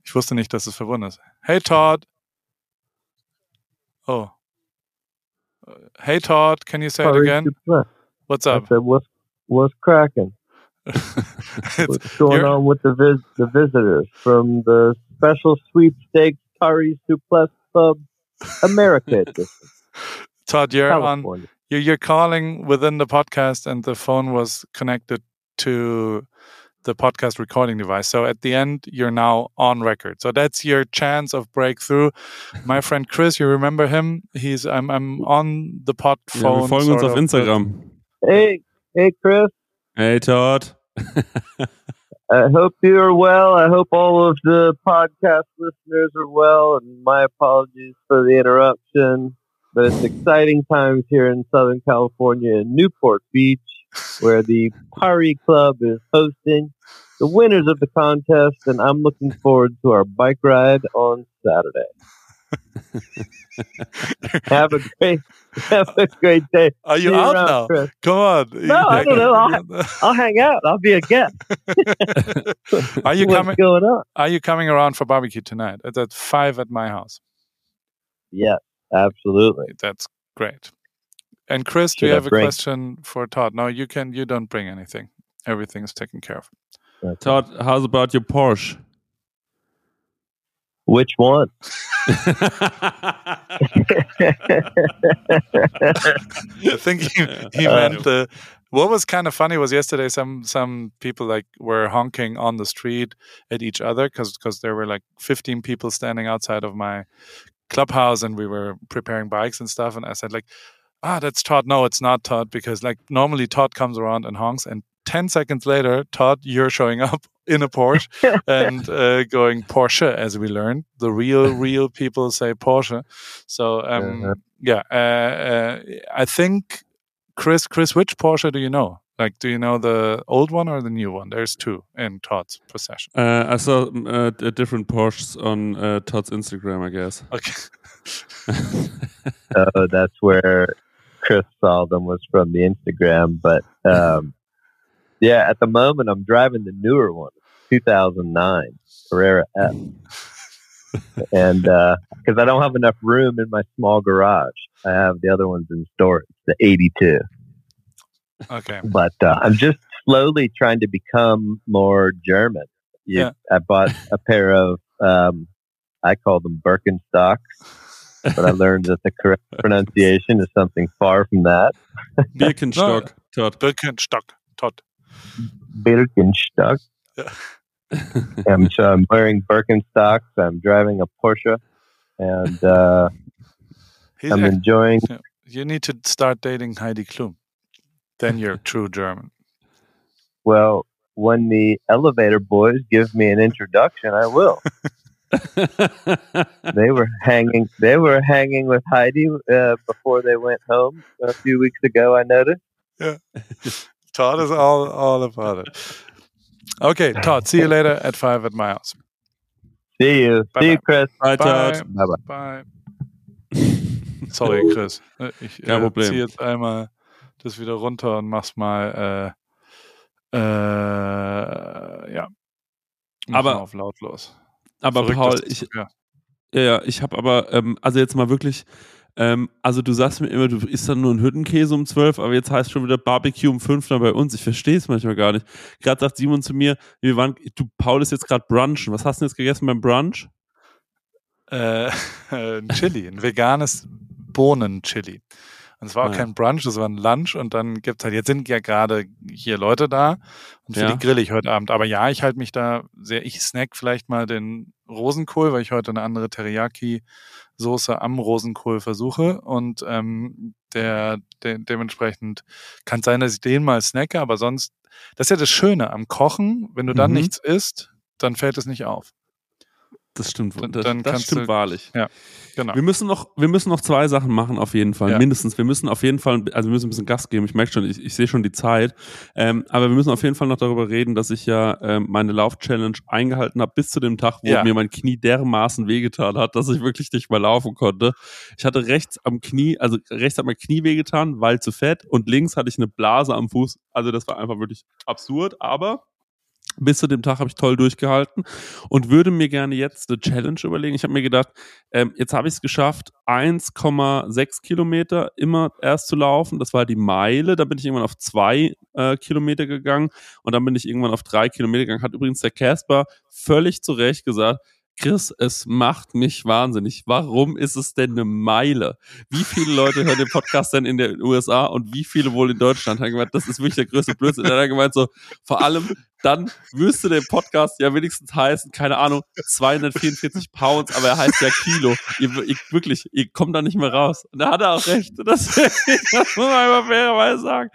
Ich wusste nicht, dass es verbunden ist. Hey Todd. Oh. Hey Todd, can you say it again? What's I up? said, what's what's cracking? What's going on with the vis- the visitors from the special sweepstakes Curry Suplex Club America edition, Todd, you're on. You're, you're calling within the podcast, and the phone was connected to the podcast recording device. So at the end, you're now on record. So that's your chance of breakthrough. My friend Chris, you remember him? He's I'm I'm on the pod Ja, phone. wir folgen uns auf of, uh, Instagram. Hey, hey, Chris. Hey Todd. I hope you are well. I hope all of the podcast listeners are well. And my apologies for the interruption. But it's exciting times here in Southern California in Newport Beach, where the Pari Club is hosting the winners of the contest. And I'm looking forward to our bike ride on Saturday. have a great have a great day. Are you See out around, now? Chris. Come on. No, I don't know. I'll, I'll hang out. I'll be a guest. Are you What's coming? going on? Are you coming around for barbecue tonight? It's at five at my house. Yes, absolutely. That's great. And Chris, do you I have a question for Todd? No, you can. You don't bring anything. Everything is taken care of. Todd, how's about your Porsche? Which one? I think he, he Uh, meant the. What was kind of funny was yesterday. Some some people like were honking on the street at each other because because there were like 15 people standing outside of my clubhouse and we were preparing bikes and stuff. And I said like, ah, that's Todd. No, it's not Todd because like normally Todd comes around and honks and 10 seconds later, Todd, you're showing up in a Porsche and uh, going Porsche, as we learned. The real, real people say Porsche. So, um, Uh-huh. yeah, uh, uh, I think Chris, Chris, which Porsche do you know? Like, do you know the old one or the new one? There's two in Todd's possession. Uh, I saw mm, uh, different Porsches on uh, Todd's Instagram, I guess. Okay. Oh, that's where Chris saw them was from the Instagram. But um, yeah, at the moment, I'm driving the newer one, 2009 Carrera F, and because I don't have enough room in my small garage, I have the other ones in storage, the 82. Okay. But uh, I'm just slowly trying to become more German. You, Yeah. I bought a pair of, um, I call them Birkenstocks, but I learned that the correct pronunciation is something far from that. Birkenstock, Todd. Birkenstock, Todd. Birkenstock. Um, so I'm wearing Birkenstocks. I'm driving a Porsche, and uh, He's I'm act- enjoying. you need to start dating Heidi Klum. Then you're true German. Well, when the elevator boys give me an introduction, I will. they were hanging. They were hanging with Heidi uh, before they went home a few weeks ago. I noticed. Todd is all all about it. Okay, Todd. See you later at five at my house. See you. Bye-bye. You, Chris. Bye, Bye. Todd. Bye bye. Bye. Sorry, Chris. Ich Kein äh, Problem. zieh jetzt einmal das wieder runter und mach's mal äh, äh, ja. Mach Aber- auf lautlos. Aber Verrückt, Paul, ich, ja. Ja, ich habe aber, ähm, also jetzt mal wirklich, ähm, also du sagst mir immer, du isst dann nur einen Hüttenkäse um 12, aber jetzt heißt schon wieder Barbecue um 5 dann bei uns. Ich verstehe es manchmal gar nicht. Gerade sagt Simon zu mir, wir waren, du, Paul ist jetzt gerade brunchen. Was hast du denn jetzt gegessen beim Brunch? äh, ein Chili, ein veganes Bohnen-Chili. Und es war auch ja. kein Brunch, es war ein Lunch und dann gibt's halt, jetzt sind ja gerade hier Leute da und für Ja. die grill ich heute Abend. Aber ja, ich halte mich da sehr, ich snack vielleicht mal den Rosenkohl, weil ich heute eine andere Teriyaki-Soße am Rosenkohl versuche und ähm, der, de dementsprechend kann es sein, dass ich den mal snacke, aber sonst, das ist ja das Schöne am Kochen, wenn du dann Mhm. nichts isst, dann fällt es nicht auf. Das stimmt, Dann- das, dann das kannst stimmt du- wahrlich. Genau. Wir müssen noch, wir müssen noch zwei Sachen machen auf jeden Fall, Ja. mindestens. Wir müssen auf jeden Fall, also wir müssen ein bisschen Gas geben. Ich merke schon, ich, ich sehe schon die Zeit. Ähm, aber wir müssen auf jeden Fall noch darüber reden, dass ich ja ähm, meine Lauf-Challenge eingehalten habe bis zu dem Tag, wo Ja. mir mein Knie dermaßen wehgetan hat, dass ich wirklich nicht mehr laufen konnte. Ich hatte rechts am Knie, also rechts hat mein Knie wehgetan, weil zu fett, und links hatte ich eine Blase am Fuß. Also das war einfach wirklich absurd, aber bis zu dem Tag habe ich toll durchgehalten und würde mir gerne jetzt eine Challenge überlegen. Ich habe mir gedacht, ähm, jetzt habe ich es geschafft, 1,6 Kilometer immer erst zu laufen. Das war die Meile. Da bin ich irgendwann auf zwei äh, Kilometer gegangen und dann bin ich irgendwann auf drei Kilometer gegangen. Hat übrigens der Casper völlig zu Recht gesagt, Chris, es macht mich wahnsinnig. Warum ist es denn eine Meile? Wie viele Leute hören den Podcast denn in den USA und wie viele wohl in Deutschland? Das ist wirklich der größte Blödsinn. Er hat gemeint so, vor allem dann müsste der Podcast ja wenigstens heißen, keine Ahnung, 244 Pounds, aber er heißt ja Kilo. Ihr, ihr, wirklich, ihr kommt da nicht mehr raus. Und da hat er auch recht. Das, das muss man einfach fairerweise sagen.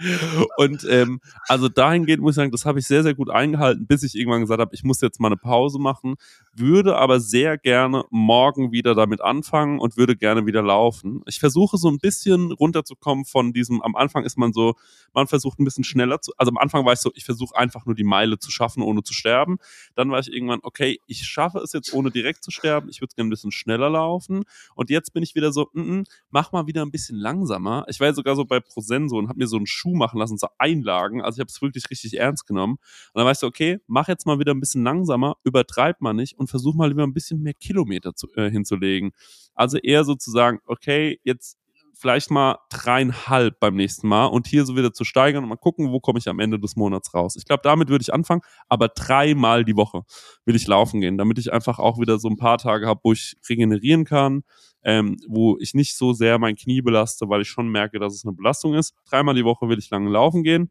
Und ähm, also dahingehend muss ich sagen, das habe ich sehr, sehr gut eingehalten, bis ich irgendwann gesagt habe, ich muss jetzt mal eine Pause machen, würde aber sehr gerne morgen wieder damit anfangen und würde gerne wieder laufen. Ich versuche so ein bisschen runterzukommen von diesem, am Anfang ist man so, man versucht ein bisschen schneller zu, also am Anfang war ich so, ich versuche einfach nur die Meile Zu schaffen, ohne zu sterben. Dann war ich irgendwann, okay, ich schaffe es jetzt, ohne direkt zu sterben. Ich würde gerne ein bisschen schneller laufen. Und jetzt bin ich wieder so, mm -mm, mach mal wieder ein bisschen langsamer. Ich war ja sogar so bei Prosenso und habe mir so einen Schuh machen lassen, so Einlagen. Also ich habe es wirklich richtig ernst genommen. Und dann weißt du, okay, mach jetzt mal wieder ein bisschen langsamer, übertreib mal nicht und versuch mal lieber ein bisschen mehr Kilometer zu, äh, hinzulegen. Also eher sozusagen, okay, jetzt vielleicht mal dreieinhalb beim nächsten Mal und hier so wieder zu steigern und mal gucken, wo komme ich am Ende des Monats raus. Ich glaube, damit würde ich anfangen, aber dreimal die Woche will ich laufen gehen, damit ich einfach auch wieder so ein paar Tage habe, wo ich regenerieren kann, ähm, wo ich nicht so sehr mein Knie belaste, weil ich schon merke, dass es eine Belastung ist. Dreimal die Woche will ich lange laufen gehen.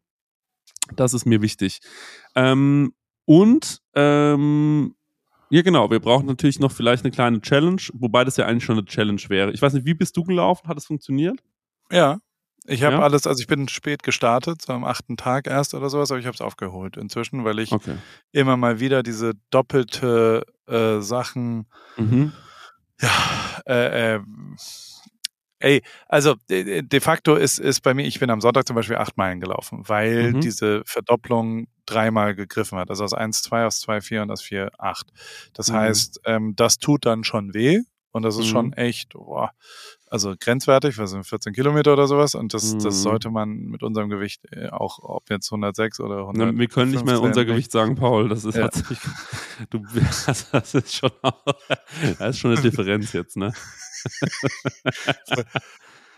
Das ist mir wichtig. Ähm, und ähm, ja, genau. Wir brauchen natürlich noch vielleicht eine kleine Challenge, wobei das ja eigentlich schon eine Challenge wäre. Ich weiß nicht, wie bist du gelaufen? Hat es funktioniert? Ja. Ich habe Ja? alles, also ich bin spät gestartet, so am achten Tag erst oder sowas, aber ich habe es aufgeholt inzwischen, weil ich Okay. immer mal wieder diese doppelte äh, Sachen Mhm. Ja, äh, äh, ey, also de, de facto ist, ist bei mir, ich bin am Sonntag zum Beispiel acht Meilen gelaufen, weil Mhm. diese Verdopplung dreimal gegriffen hat. Also aus 1, 2, aus 2, 4 und aus 4, 8. Das Mhm. heißt, ähm, das tut dann schon weh und das ist Mhm. schon echt, boah, also grenzwertig, was sind 14 Kilometer oder sowas und das, Mhm. das sollte man mit unserem Gewicht äh, auch, ob jetzt 106 oder 100. Na, wir können nicht mehr unser. Gewicht sagen, Paul. Das ist, Ja. du, das ist schon, das ist schon eine Differenz jetzt, ne?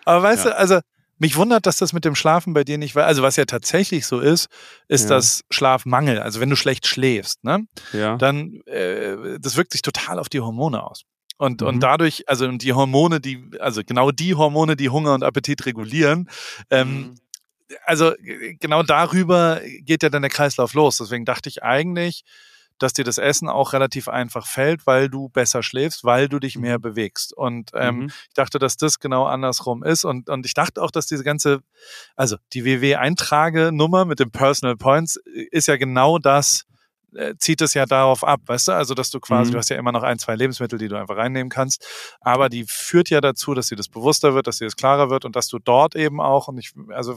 Aber weißt Ja. du, also mich wundert, dass das mit dem Schlafen bei dir nicht war. Also was ja tatsächlich so ist, ist Ja. das Schlafmangel. Also wenn du schlecht schläfst, ne, Ja. dann äh, das wirkt sich total auf die Hormone aus. Und, Mhm. und dadurch, also und die Hormone, die, also genau die Hormone, die Hunger und Appetit regulieren, ähm, Mhm. also genau darüber geht ja dann der Kreislauf los. Deswegen dachte ich eigentlich, dass dir das Essen auch relativ einfach fällt, weil du besser schläfst, weil du dich mehr bewegst. Und ähm, Mhm. ich dachte, dass das genau andersrum ist. Und, und ich dachte auch, dass diese ganze, also die WW-Eintragenummer mit den Personal Points äh, ist ja genau das, äh, zieht es ja darauf ab, weißt du? Also, dass du quasi, Mhm. du hast ja immer noch ein, zwei Lebensmittel, die du einfach reinnehmen kannst. Aber die führt ja dazu, dass dir das bewusster wird, dass dir das klarer wird und dass du dort eben auch, und ich, also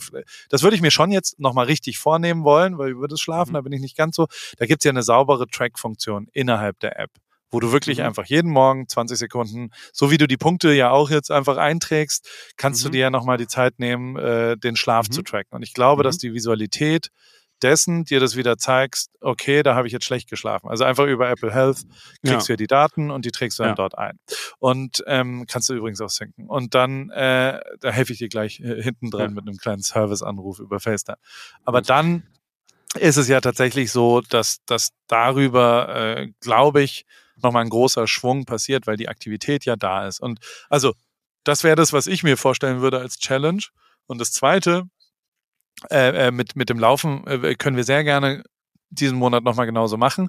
das würde ich mir schon jetzt nochmal richtig vornehmen wollen, weil über das Schlafen, Mhm. da bin ich nicht ganz so. Da gibt's ja eine saubere Track-Funktion innerhalb der App wo du wirklich Mhm. einfach jeden Morgen 20 Sekunden, so wie du die Punkte ja auch jetzt einfach einträgst, kannst du Mhm. dir ja nochmal die Zeit nehmen, äh, den Schlaf Mhm. zu tracken. Und ich glaube, Mhm. dass die Visualität dessen dir das wieder zeigst, okay, da habe ich jetzt schlecht geschlafen. Also einfach über Apple Health kriegst du ja die Daten und die trägst du dann Ja. dort ein. Und ähm, kannst du übrigens auch sinken. Und dann, äh, da helfe ich dir gleich äh, hinten dran Ja. mit einem kleinen Serviceanruf über FaceTime. Aber dann ist es ja tatsächlich so, dass, dass darüber, äh, glaube ich, nochmal ein großer Schwung passiert, weil die Aktivität ja da ist. Und also, das wäre das, was ich mir vorstellen würde als Challenge. Und das Zweite, äh, äh, mit, mit dem Laufen äh, können wir sehr gerne diesen Monat nochmal genauso machen.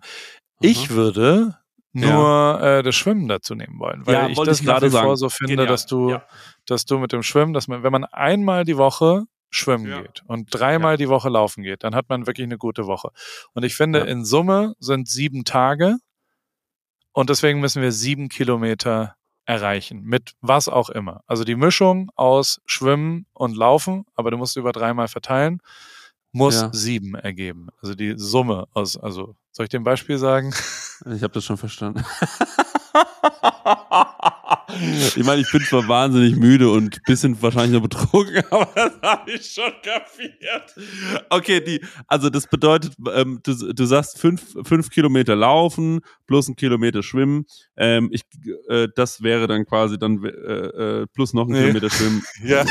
Ich würde nur äh, das Schwimmen dazu nehmen wollen, weil Ja, ich das ich nach gerade wie vor so finde, Genial. dass du, Ja. dass du mit dem Schwimmen, dass man, wenn man einmal die Woche schwimmen Ja. geht und dreimal die Woche laufen geht, dann hat man wirklich eine gute Woche. Und ich finde, Ja. in Summe sind sieben Tage und deswegen müssen wir sieben Kilometer erreichen, mit was auch immer. Also die Mischung aus Schwimmen und Laufen, aber du musst über dreimal verteilen, muss Ja. sieben ergeben. Also die Summe aus, also soll ich dir ein Beispiel sagen? Ich habe das schon verstanden. ich meine, ich bin zwar wahnsinnig müde und ein bisschen wahrscheinlich noch betrunken, aber das habe ich schon kapiert. Okay, die, also das bedeutet, ähm, du, du sagst fünf, fünf Kilometer laufen plus ein Kilometer schwimmen. Ähm, ich, äh, das wäre dann quasi dann äh, äh, plus noch ein Nee. Kilometer schwimmen. Ja.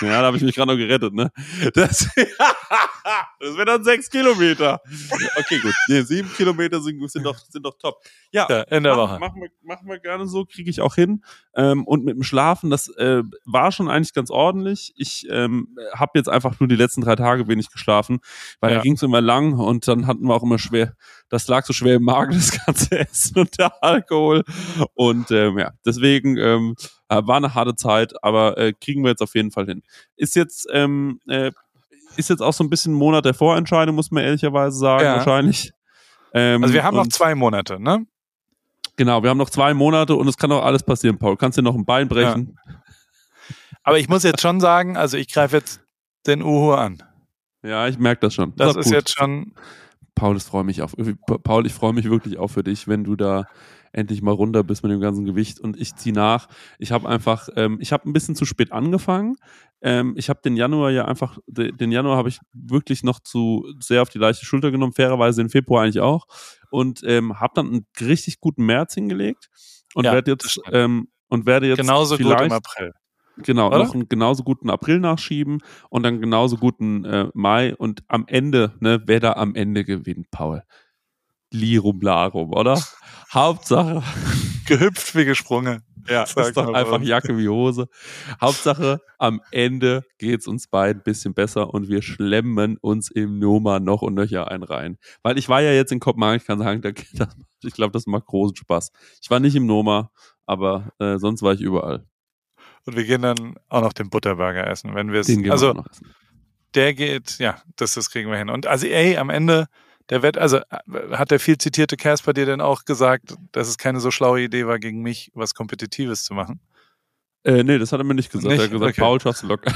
Ja, da habe ich mich gerade noch gerettet, ne? Das, das wäre dann sechs Kilometer. Okay, gut. Nee, sieben Kilometer sind, sind, doch, sind doch top. Ja, Ja, in der mach, Woche. Machen wir, machen wir gerne so, kriege ich auch hin. Ähm, und mit dem Schlafen, das äh, war schon eigentlich ganz ordentlich. Ich ähm, habe jetzt einfach nur die letzten drei Tage wenig geschlafen, weil Ja. da ging es immer lang und dann hatten wir auch immer schwer, das lag so schwer im Magen, das ganze Essen und der Alkohol. Und ähm, ja, deswegen ähm, äh, war eine harte Zeit, aber äh, kriegen wir jetzt auf jeden Fall hin. Ist jetzt, ähm, äh, ist jetzt auch so ein bisschen ein Monat der Vorentscheidung, muss man ehrlicherweise sagen, Ja. wahrscheinlich. Ähm, Also wir haben noch zwei Monate, ne? Genau, wir haben noch zwei Monate und es kann auch alles passieren, Paul. Kannst dir noch ein Bein brechen? Aber ich muss jetzt schon sagen, also ich greife jetzt den Uhu an. Ja, ich merke das schon. Das doch ist gut. jetzt schon, Paul, ich freue mich auf, Paul, ich freue mich wirklich auch für dich, wenn du da endlich mal runter bist mit dem ganzen Gewicht und ich ziehe nach. Ich habe einfach, ähm, ich habe ein bisschen zu spät angefangen. Ähm, ich habe den Januar ja einfach, den Januar habe ich wirklich noch zu sehr auf die leichte Schulter genommen, fairerweise im Februar eigentlich auch und ähm, habe dann einen richtig guten März hingelegt und Ja, werde jetzt ähm, und werde jetzt Genauso gut im April. Genau, Oder? noch einen genauso guten April nachschieben und dann genauso guten äh, Mai und am Ende, ne, wer da am Ende gewinnt, Paul. Lirum Larum, oder? Hauptsache, Gehüpft wie gesprungen. ja, Sag ist doch einfach. Jacke wie Hose. Hauptsache, am Ende geht's uns beiden ein bisschen besser und wir schlemmen uns im Noma noch und nöcher ein rein. Weil ich war ja jetzt in Kopenhagen, ich kann sagen, da, das, ich glaube, das macht großen Spaß. Ich war nicht im Noma, aber äh, sonst war ich überall. Und wir gehen dann auch noch den Butterburger essen, wenn wir es. Also der geht, ja, das, das kriegen wir hin. Und also, ey, am Ende der Wett, also äh, hat der viel zitierte Casper dir denn auch gesagt, dass es keine so schlaue Idee war, gegen mich was Kompetitives zu machen? Äh, nee, das hat er mir nicht gesagt. Nicht? Er hat gesagt, Okay. Paul, schaffst du locker.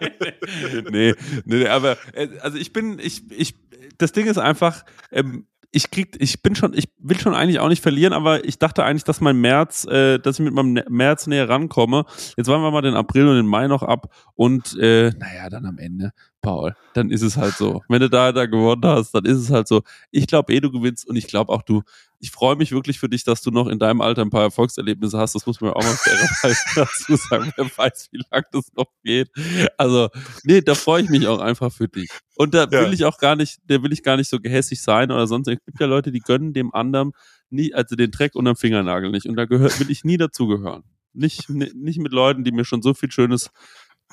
nee, nee, nee, aber äh, also ich bin, ich, ich, das Ding ist einfach, ähm, ich krieg, ich bin schon, ich will schon eigentlich auch nicht verlieren, aber ich dachte eigentlich, dass mein März, äh, dass ich mit meinem Ne- März näher rankomme. Jetzt wollen wir mal den April und den Mai noch ab und äh, naja, dann am Ende, Paul, dann ist es halt so. Wenn du da, da gewonnen hast, dann ist es halt so. Ich glaube eh, du gewinnst und ich glaube auch du. Ich freue mich wirklich für dich, dass du noch in deinem Alter ein paar Erfolgserlebnisse hast. Das muss man auch mal fairerweise dazu sagen. Wer weiß, wie lange das noch geht. Also, nee, da freue ich mich auch einfach für dich. Und da Ja. will ich auch gar nicht, da will ich gar nicht so gehässig sein oder sonst. Es gibt ja Leute, die gönnen dem anderen nie, also den Dreck unterm Fingernagel nicht. Und da gehört, will ich nie dazugehören. Nicht, ni- nicht mit Leuten, die mir schon so viel Schönes.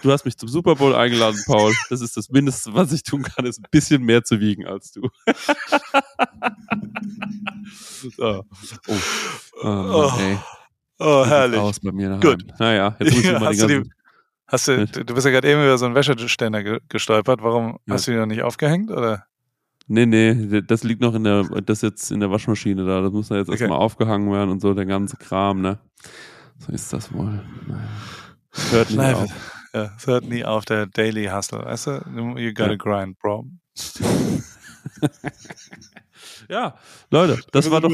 Du hast mich zum Super Bowl eingeladen, Paul. Das ist das Mindeste, was ich tun kann, ist ein bisschen mehr zu wiegen als du. so. Oh. Oh, Mann, Oh. Oh, herrlich. Aus bei mir. Gut. Naja, jetzt muss ich Ja, mal die die- Hast du, du bist ja gerade eben über so einen Wäscheständer ge gestolpert. Warum Ja. hast du die noch nicht aufgehängt? Oder? Nee, nee, das liegt noch in der, das jetzt in der Waschmaschine da. Das muss da jetzt Okay. erstmal aufgehangen werden und so, der ganze Kram, ne? So ist das wohl. Naja. Hört nicht Live. auf. Ja, es hört nie auf der Daily Hustle. Weißt du? You gotta Ja. grind, bro. Ja, Leute, das war doch,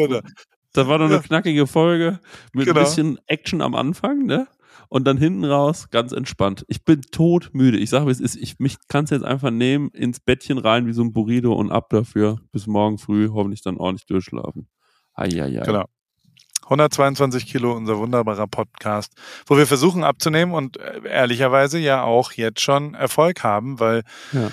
das war doch eine Ja. knackige Folge mit Genau. ein bisschen Action am Anfang, ne? Und dann hinten raus ganz entspannt. Ich bin todmüde. Ich sage, es ist. Ich mich kann es jetzt einfach nehmen, ins Bettchen rein wie so ein Burrito und ab dafür. Bis morgen früh hoffentlich dann ordentlich durchschlafen. Eieiei. Genau. 122 Kilo, unser wunderbarer Podcast, wo wir versuchen abzunehmen und äh, ehrlicherweise ja auch jetzt schon Erfolg haben, weil Ja.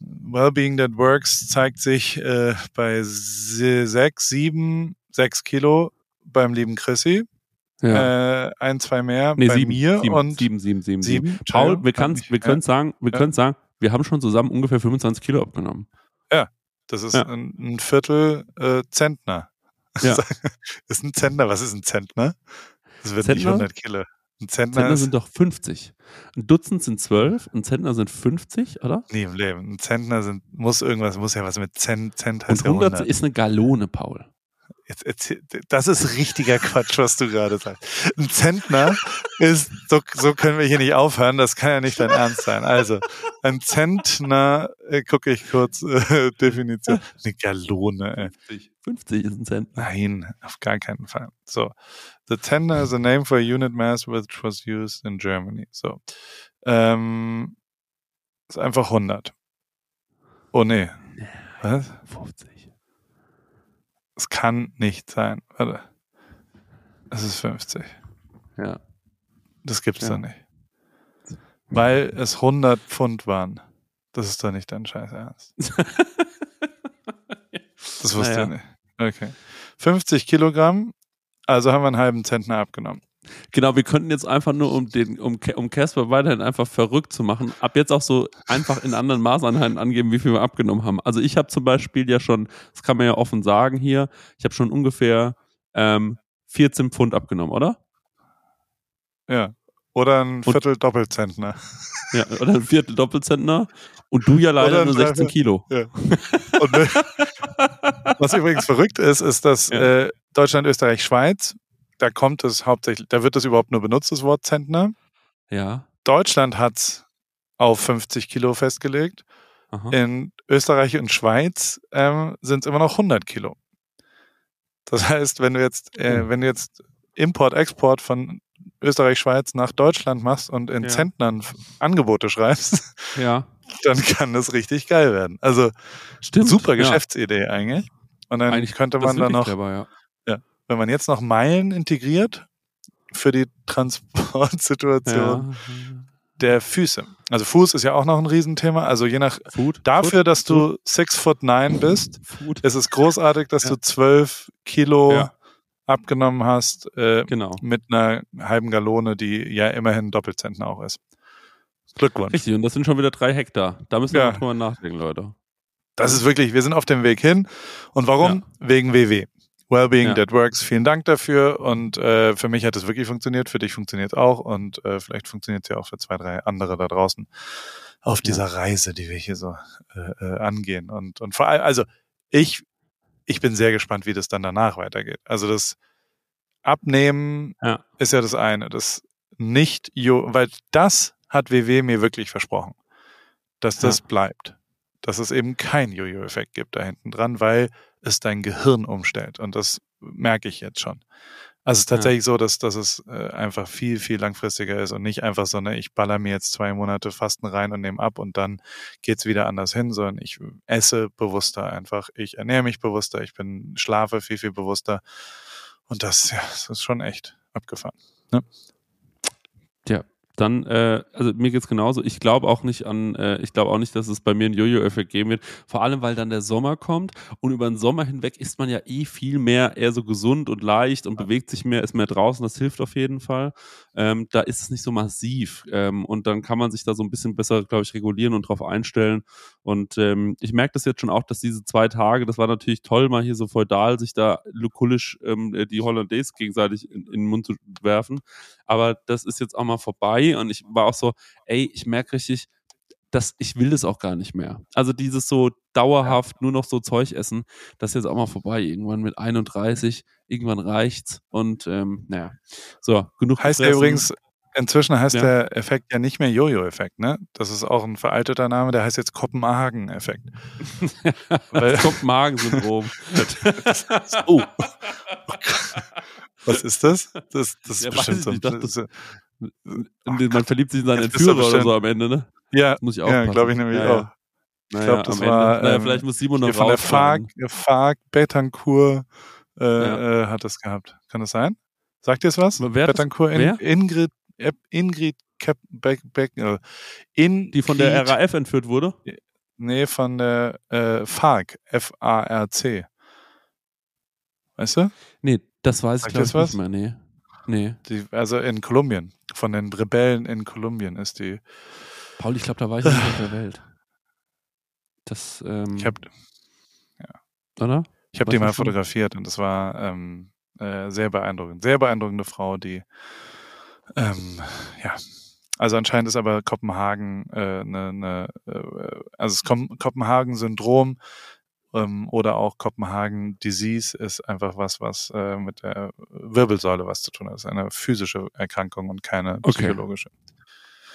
Wellbeing That Works zeigt sich äh, bei se- sechs, sieben, sechs Kilo beim lieben Chrissy, Ja. äh, ein, zwei mehr Nee, bei sieben, mir sieben, und sieben, sieben, sieben, sieben, sieben. Paul, wir, kann's, wir ja. können sagen, wir Ja. können sagen, wir haben schon zusammen ungefähr 25 Kilo abgenommen. das ist Ja. ein, ein Viertel äh, Zentner. Ja. ist ein Zentner, was ist ein Zentner? Das wird nicht Zentner? 100 Kilo. Ein Zentner, Zentner sind doch 50. Ein Dutzend sind 12, ein Zentner sind 50, oder? Nie im Leben. Ein Zentner sind, muss irgendwas, muss ja was mit Cent Und heißt ja 100 100. ist eine Gallone, Paul. Jetzt erzähl, das ist richtiger Quatsch, was du gerade sagst. Ein Zentner ist, so, so können wir hier nicht aufhören, das kann ja nicht dein Ernst sein. Also, ein Zentner, äh, gucke ich kurz, äh, Definition. Eine Gallone, ey. 50. 50 ist ein Zentner. Nein, auf gar keinen Fall. So. The Tender is a name for a unit mass which was used in Germany. So. Ähm, ist einfach 100. Oh nee. Was? 50. Es kann nicht sein. Warte. Es ist 50. Ja. Das gibt's Ja. doch nicht. Weil es 100 Pfund waren. Das ist doch nicht dein Scheiß Ernst. Das wusste Naja. ich nicht. Okay. 50 Kilogramm, also haben wir einen halben Zentner abgenommen. Genau, wir könnten jetzt einfach nur, um den, um, Ca- um Casper weiterhin einfach verrückt zu machen, ab jetzt auch so einfach in anderen Maßeinheiten angeben, wie viel wir abgenommen haben. Also ich habe zum Beispiel ja schon, das kann man ja offen sagen hier, ich habe schon ungefähr ähm, 14 Pfund abgenommen, oder? Ja. Oder ein Und- Viertel Doppelzentner. Ja, oder ein Viertel Doppelzentner. Und du ja leider nur 16 Dreiviertel- Kilo. Ja. Und, äh, was übrigens verrückt ist, ist, dass Ja. äh, Deutschland, Österreich, Schweiz, da kommt es hauptsächlich, da wird das überhaupt nur benutzt, das Wort Zentner. Ja. Deutschland hat's auf 50 Kilo festgelegt, Aha. In Österreich und Schweiz ähm, sind es immer noch 100 Kilo. Das heißt, wenn du jetzt, äh, wenn du jetzt Import-Export von Österreich, Schweiz nach Deutschland machst und in Ja. Zentnern Angebote schreibst, Ja, dann kann das richtig geil werden. Also stimmt. super ja. Geschäftsidee eigentlich. Und dann Eigentlich könnte man wirklich noch, Clever, ja. Wenn man jetzt noch Meilen integriert für die Transportsituation Ja. der Füße. Also Fuß ist ja auch noch ein Riesenthema. Also je nach Food. dafür, Food? dass du six foot nine bist, Food. ist es großartig, dass Ja. du zwölf Kilo Ja. abgenommen hast äh, Genau. mit einer halben Gallone, die ja immerhin Doppelzentner auch ist. Glückwunsch. Richtig, und das sind schon wieder drei Hektar. Da müssen wir Ja. mal drüber nachdenken, Leute. Das ist wirklich, wir sind auf dem Weg hin. Und warum? Wegen WW. Wellbeing Ja. That Works. Vielen Dank dafür. Und äh, für mich hat es wirklich funktioniert. Für dich funktioniert es auch. Und äh, vielleicht funktioniert es ja auch für zwei, drei andere da draußen auf Ja. dieser Reise, die wir hier so äh, äh, angehen. Und, und vor allem, also ich, ich bin sehr gespannt, wie das dann danach weitergeht. Also das Abnehmen Ja. ist ja das eine. Das nicht, weil das hat WW mir wirklich versprochen, dass das bleibt. Dass es eben keinen Jojo-Effekt gibt da hinten dran, weil es dein Gehirn umstellt. Und das merke ich jetzt schon. Also es ist Ja. tatsächlich so, dass, dass es äh, einfach viel, viel langfristiger ist und nicht einfach so, ne, ich baller mir jetzt zwei Monate Fasten rein und nehme ab und dann geht's wieder anders hin, sondern ich esse bewusster einfach. Ich ernähre mich bewusster, ich bin, schlafe viel, viel bewusster. Und das, ja, das ist schon echt abgefahren. Dann, äh, also mir geht's genauso. Ich glaube auch nicht an, äh, ich glaube auch nicht, dass es bei mir einen Jojo-Effekt geben wird. Vor allem, weil dann der Sommer kommt und über den Sommer hinweg ist man ja eh viel mehr eher so gesund und leicht und bewegt sich mehr, ist mehr draußen. Das hilft auf jeden Fall. Ähm, da ist es nicht so massiv ähm, und dann kann man sich da so ein bisschen besser, glaube ich, regulieren und drauf einstellen. Und ähm, ich merke das jetzt schon auch, dass diese zwei Tage, das war natürlich toll, mal hier so feudal sich da lukullisch ähm, die Hollandaise gegenseitig in, in den Mund zu werfen. Aber das ist jetzt auch mal vorbei und ich war auch so, ey, ich merke richtig, dass ich will das auch gar nicht mehr. Also dieses so dauerhaft nur noch so Zeug essen, das ist jetzt auch mal vorbei. Irgendwann mit 31, irgendwann reicht's und ähm, naja, so genug. Heißt ja gefressen. übrigens, inzwischen heißt Ja. der Effekt ja nicht mehr Jojo-Effekt, ne? Das ist auch ein veralteter Name, der heißt jetzt Kopenhagen-Effekt. Kopenhagen-Syndrom. oh. Was ist das? Das, das ist Ja, weiß bestimmt so. nicht. Dachte, das, das- Man verliebt sich in seinen Jetzt Entführer oder so am Ende, ne? ja, Das muss ich ja aufpassen. glaube ich nämlich Ja, ja. auch. Naja, glaub, das am Ende. war, naja, ähm, vielleicht muss Simon noch von der. FARC, FARC Betancourt äh, Ja. äh, hat das gehabt. Kann das sein? Sagt ihr es was? Wer Betancourt, in, wer? Ingrid, äh, Ingrid Kep, Beck, Beck, äh, in Die von der RAF entführt wurde? Nee, von der äh, FARC, F-A-R-C. Weißt du? Nee, das weiß ich Sagt glaube das ich was? nicht mehr, nee. Nee. Die, also in Kolumbien. Von den Rebellen in Kolumbien ist die. Paul, ich glaube, da war ich nicht auf der Welt. Das, ähm, Ich habe oder? ich hab Was die mal fotografiert und das war ähm, äh, sehr beeindruckend. Sehr beeindruckende Frau, die ähm, ja. Also anscheinend ist aber Kopenhagen äh, ne, ne, äh, also das Kopenhagen-Syndrom ähm, oder auch Kopenhagen Disease ist einfach was, was äh, mit der Wirbelsäule was zu tun hat. Das ist eine physische Erkrankung und keine Okay. psychologische.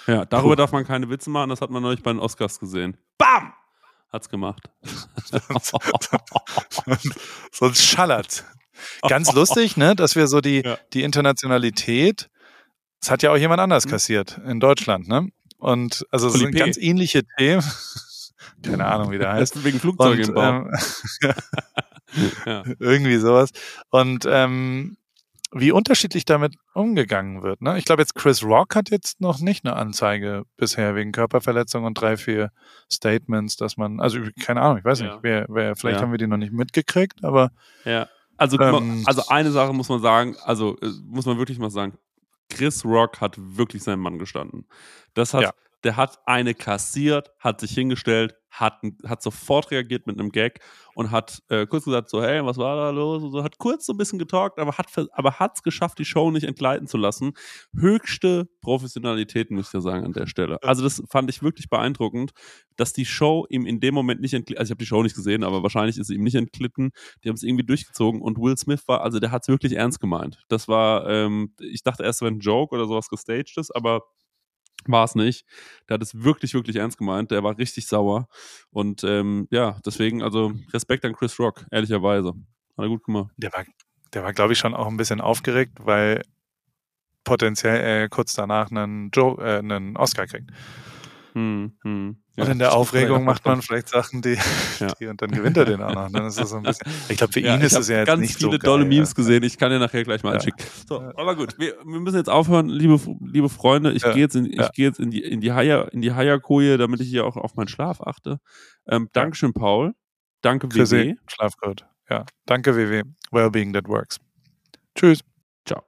Ja, darüber Puh. darf man keine Witze machen, das hat man neulich bei den Oscars gesehen. Bam! Hat's gemacht. Sonst schallert. Ganz lustig, ne, dass wir so die, Ja. die Internationalität, das hat ja auch jemand anders Mhm. kassiert in Deutschland, ne? Und also es sind ganz ähnliche Themen. Keine Ahnung, wie der heißt. Wegen Flugzeuge Und, im Bau. ähm, ja. irgendwie sowas. Und ähm, wie unterschiedlich damit umgegangen wird. Ne? Ich glaube, jetzt Chris Rock hat jetzt noch nicht eine Anzeige bisher wegen Körperverletzung und drei, vier Statements, dass man, also keine Ahnung, ich weiß Ja. nicht, wer, wer, vielleicht Ja. haben wir die noch nicht mitgekriegt, aber Ja. Also, Ähm, also eine Sache muss man sagen, also äh, muss man wirklich mal sagen, Chris Rock hat wirklich seinen Mann gestanden. Das hat, Ja. Der hat eine kassiert, hat sich hingestellt, hat, hat sofort reagiert mit einem Gag und hat äh, kurz gesagt so, hey, was war da los? Und so, hat kurz so ein bisschen getalkt, aber hat aber hat's geschafft, die Show nicht entgleiten zu lassen. Höchste Professionalität, muss ich ja sagen, an der Stelle. Also das fand ich wirklich beeindruckend, dass die Show ihm in dem Moment nicht entglitten, also ich habe die Show nicht gesehen, aber wahrscheinlich ist sie ihm nicht entglitten. Die haben es irgendwie durchgezogen und Will Smith war, also der hat es wirklich ernst gemeint. Das war, ähm, ich dachte erst, wäre ein Joke oder sowas gestaged ist, aber War es nicht. Der hat es wirklich, wirklich ernst gemeint. Der war richtig sauer. Und ähm, ja, deswegen, also Respekt an Chris Rock, ehrlicherweise. Hat er gut gemacht. Der war, der war, glaube ich, schon auch ein bisschen aufgeregt, weil potenziell äh, kurz danach einen, Joe, äh, einen Oscar kriegt. Hm, hm. Ja, und in der Aufregung macht man vielleicht Sachen, die, Ja. die und dann gewinnt er den auch noch. Dann ist das so ein bisschen. Ich glaube, für ihn ist es ja jetzt ganz nicht viele so dolle geil, Memes ja. gesehen. Ich kann dir nachher gleich mal Ja. einschicken. So, aber gut, wir, wir müssen jetzt aufhören, liebe, liebe Freunde. Ich gehe jetzt in, ich gehe jetzt in die in die Haier in die Haierkoje, damit ich hier auch auf meinen Schlaf achte. Ähm, Dankeschön, Paul. Danke, WW. Schlaf gut. Ja. Danke, WW. Wellbeing that works. Tschüss.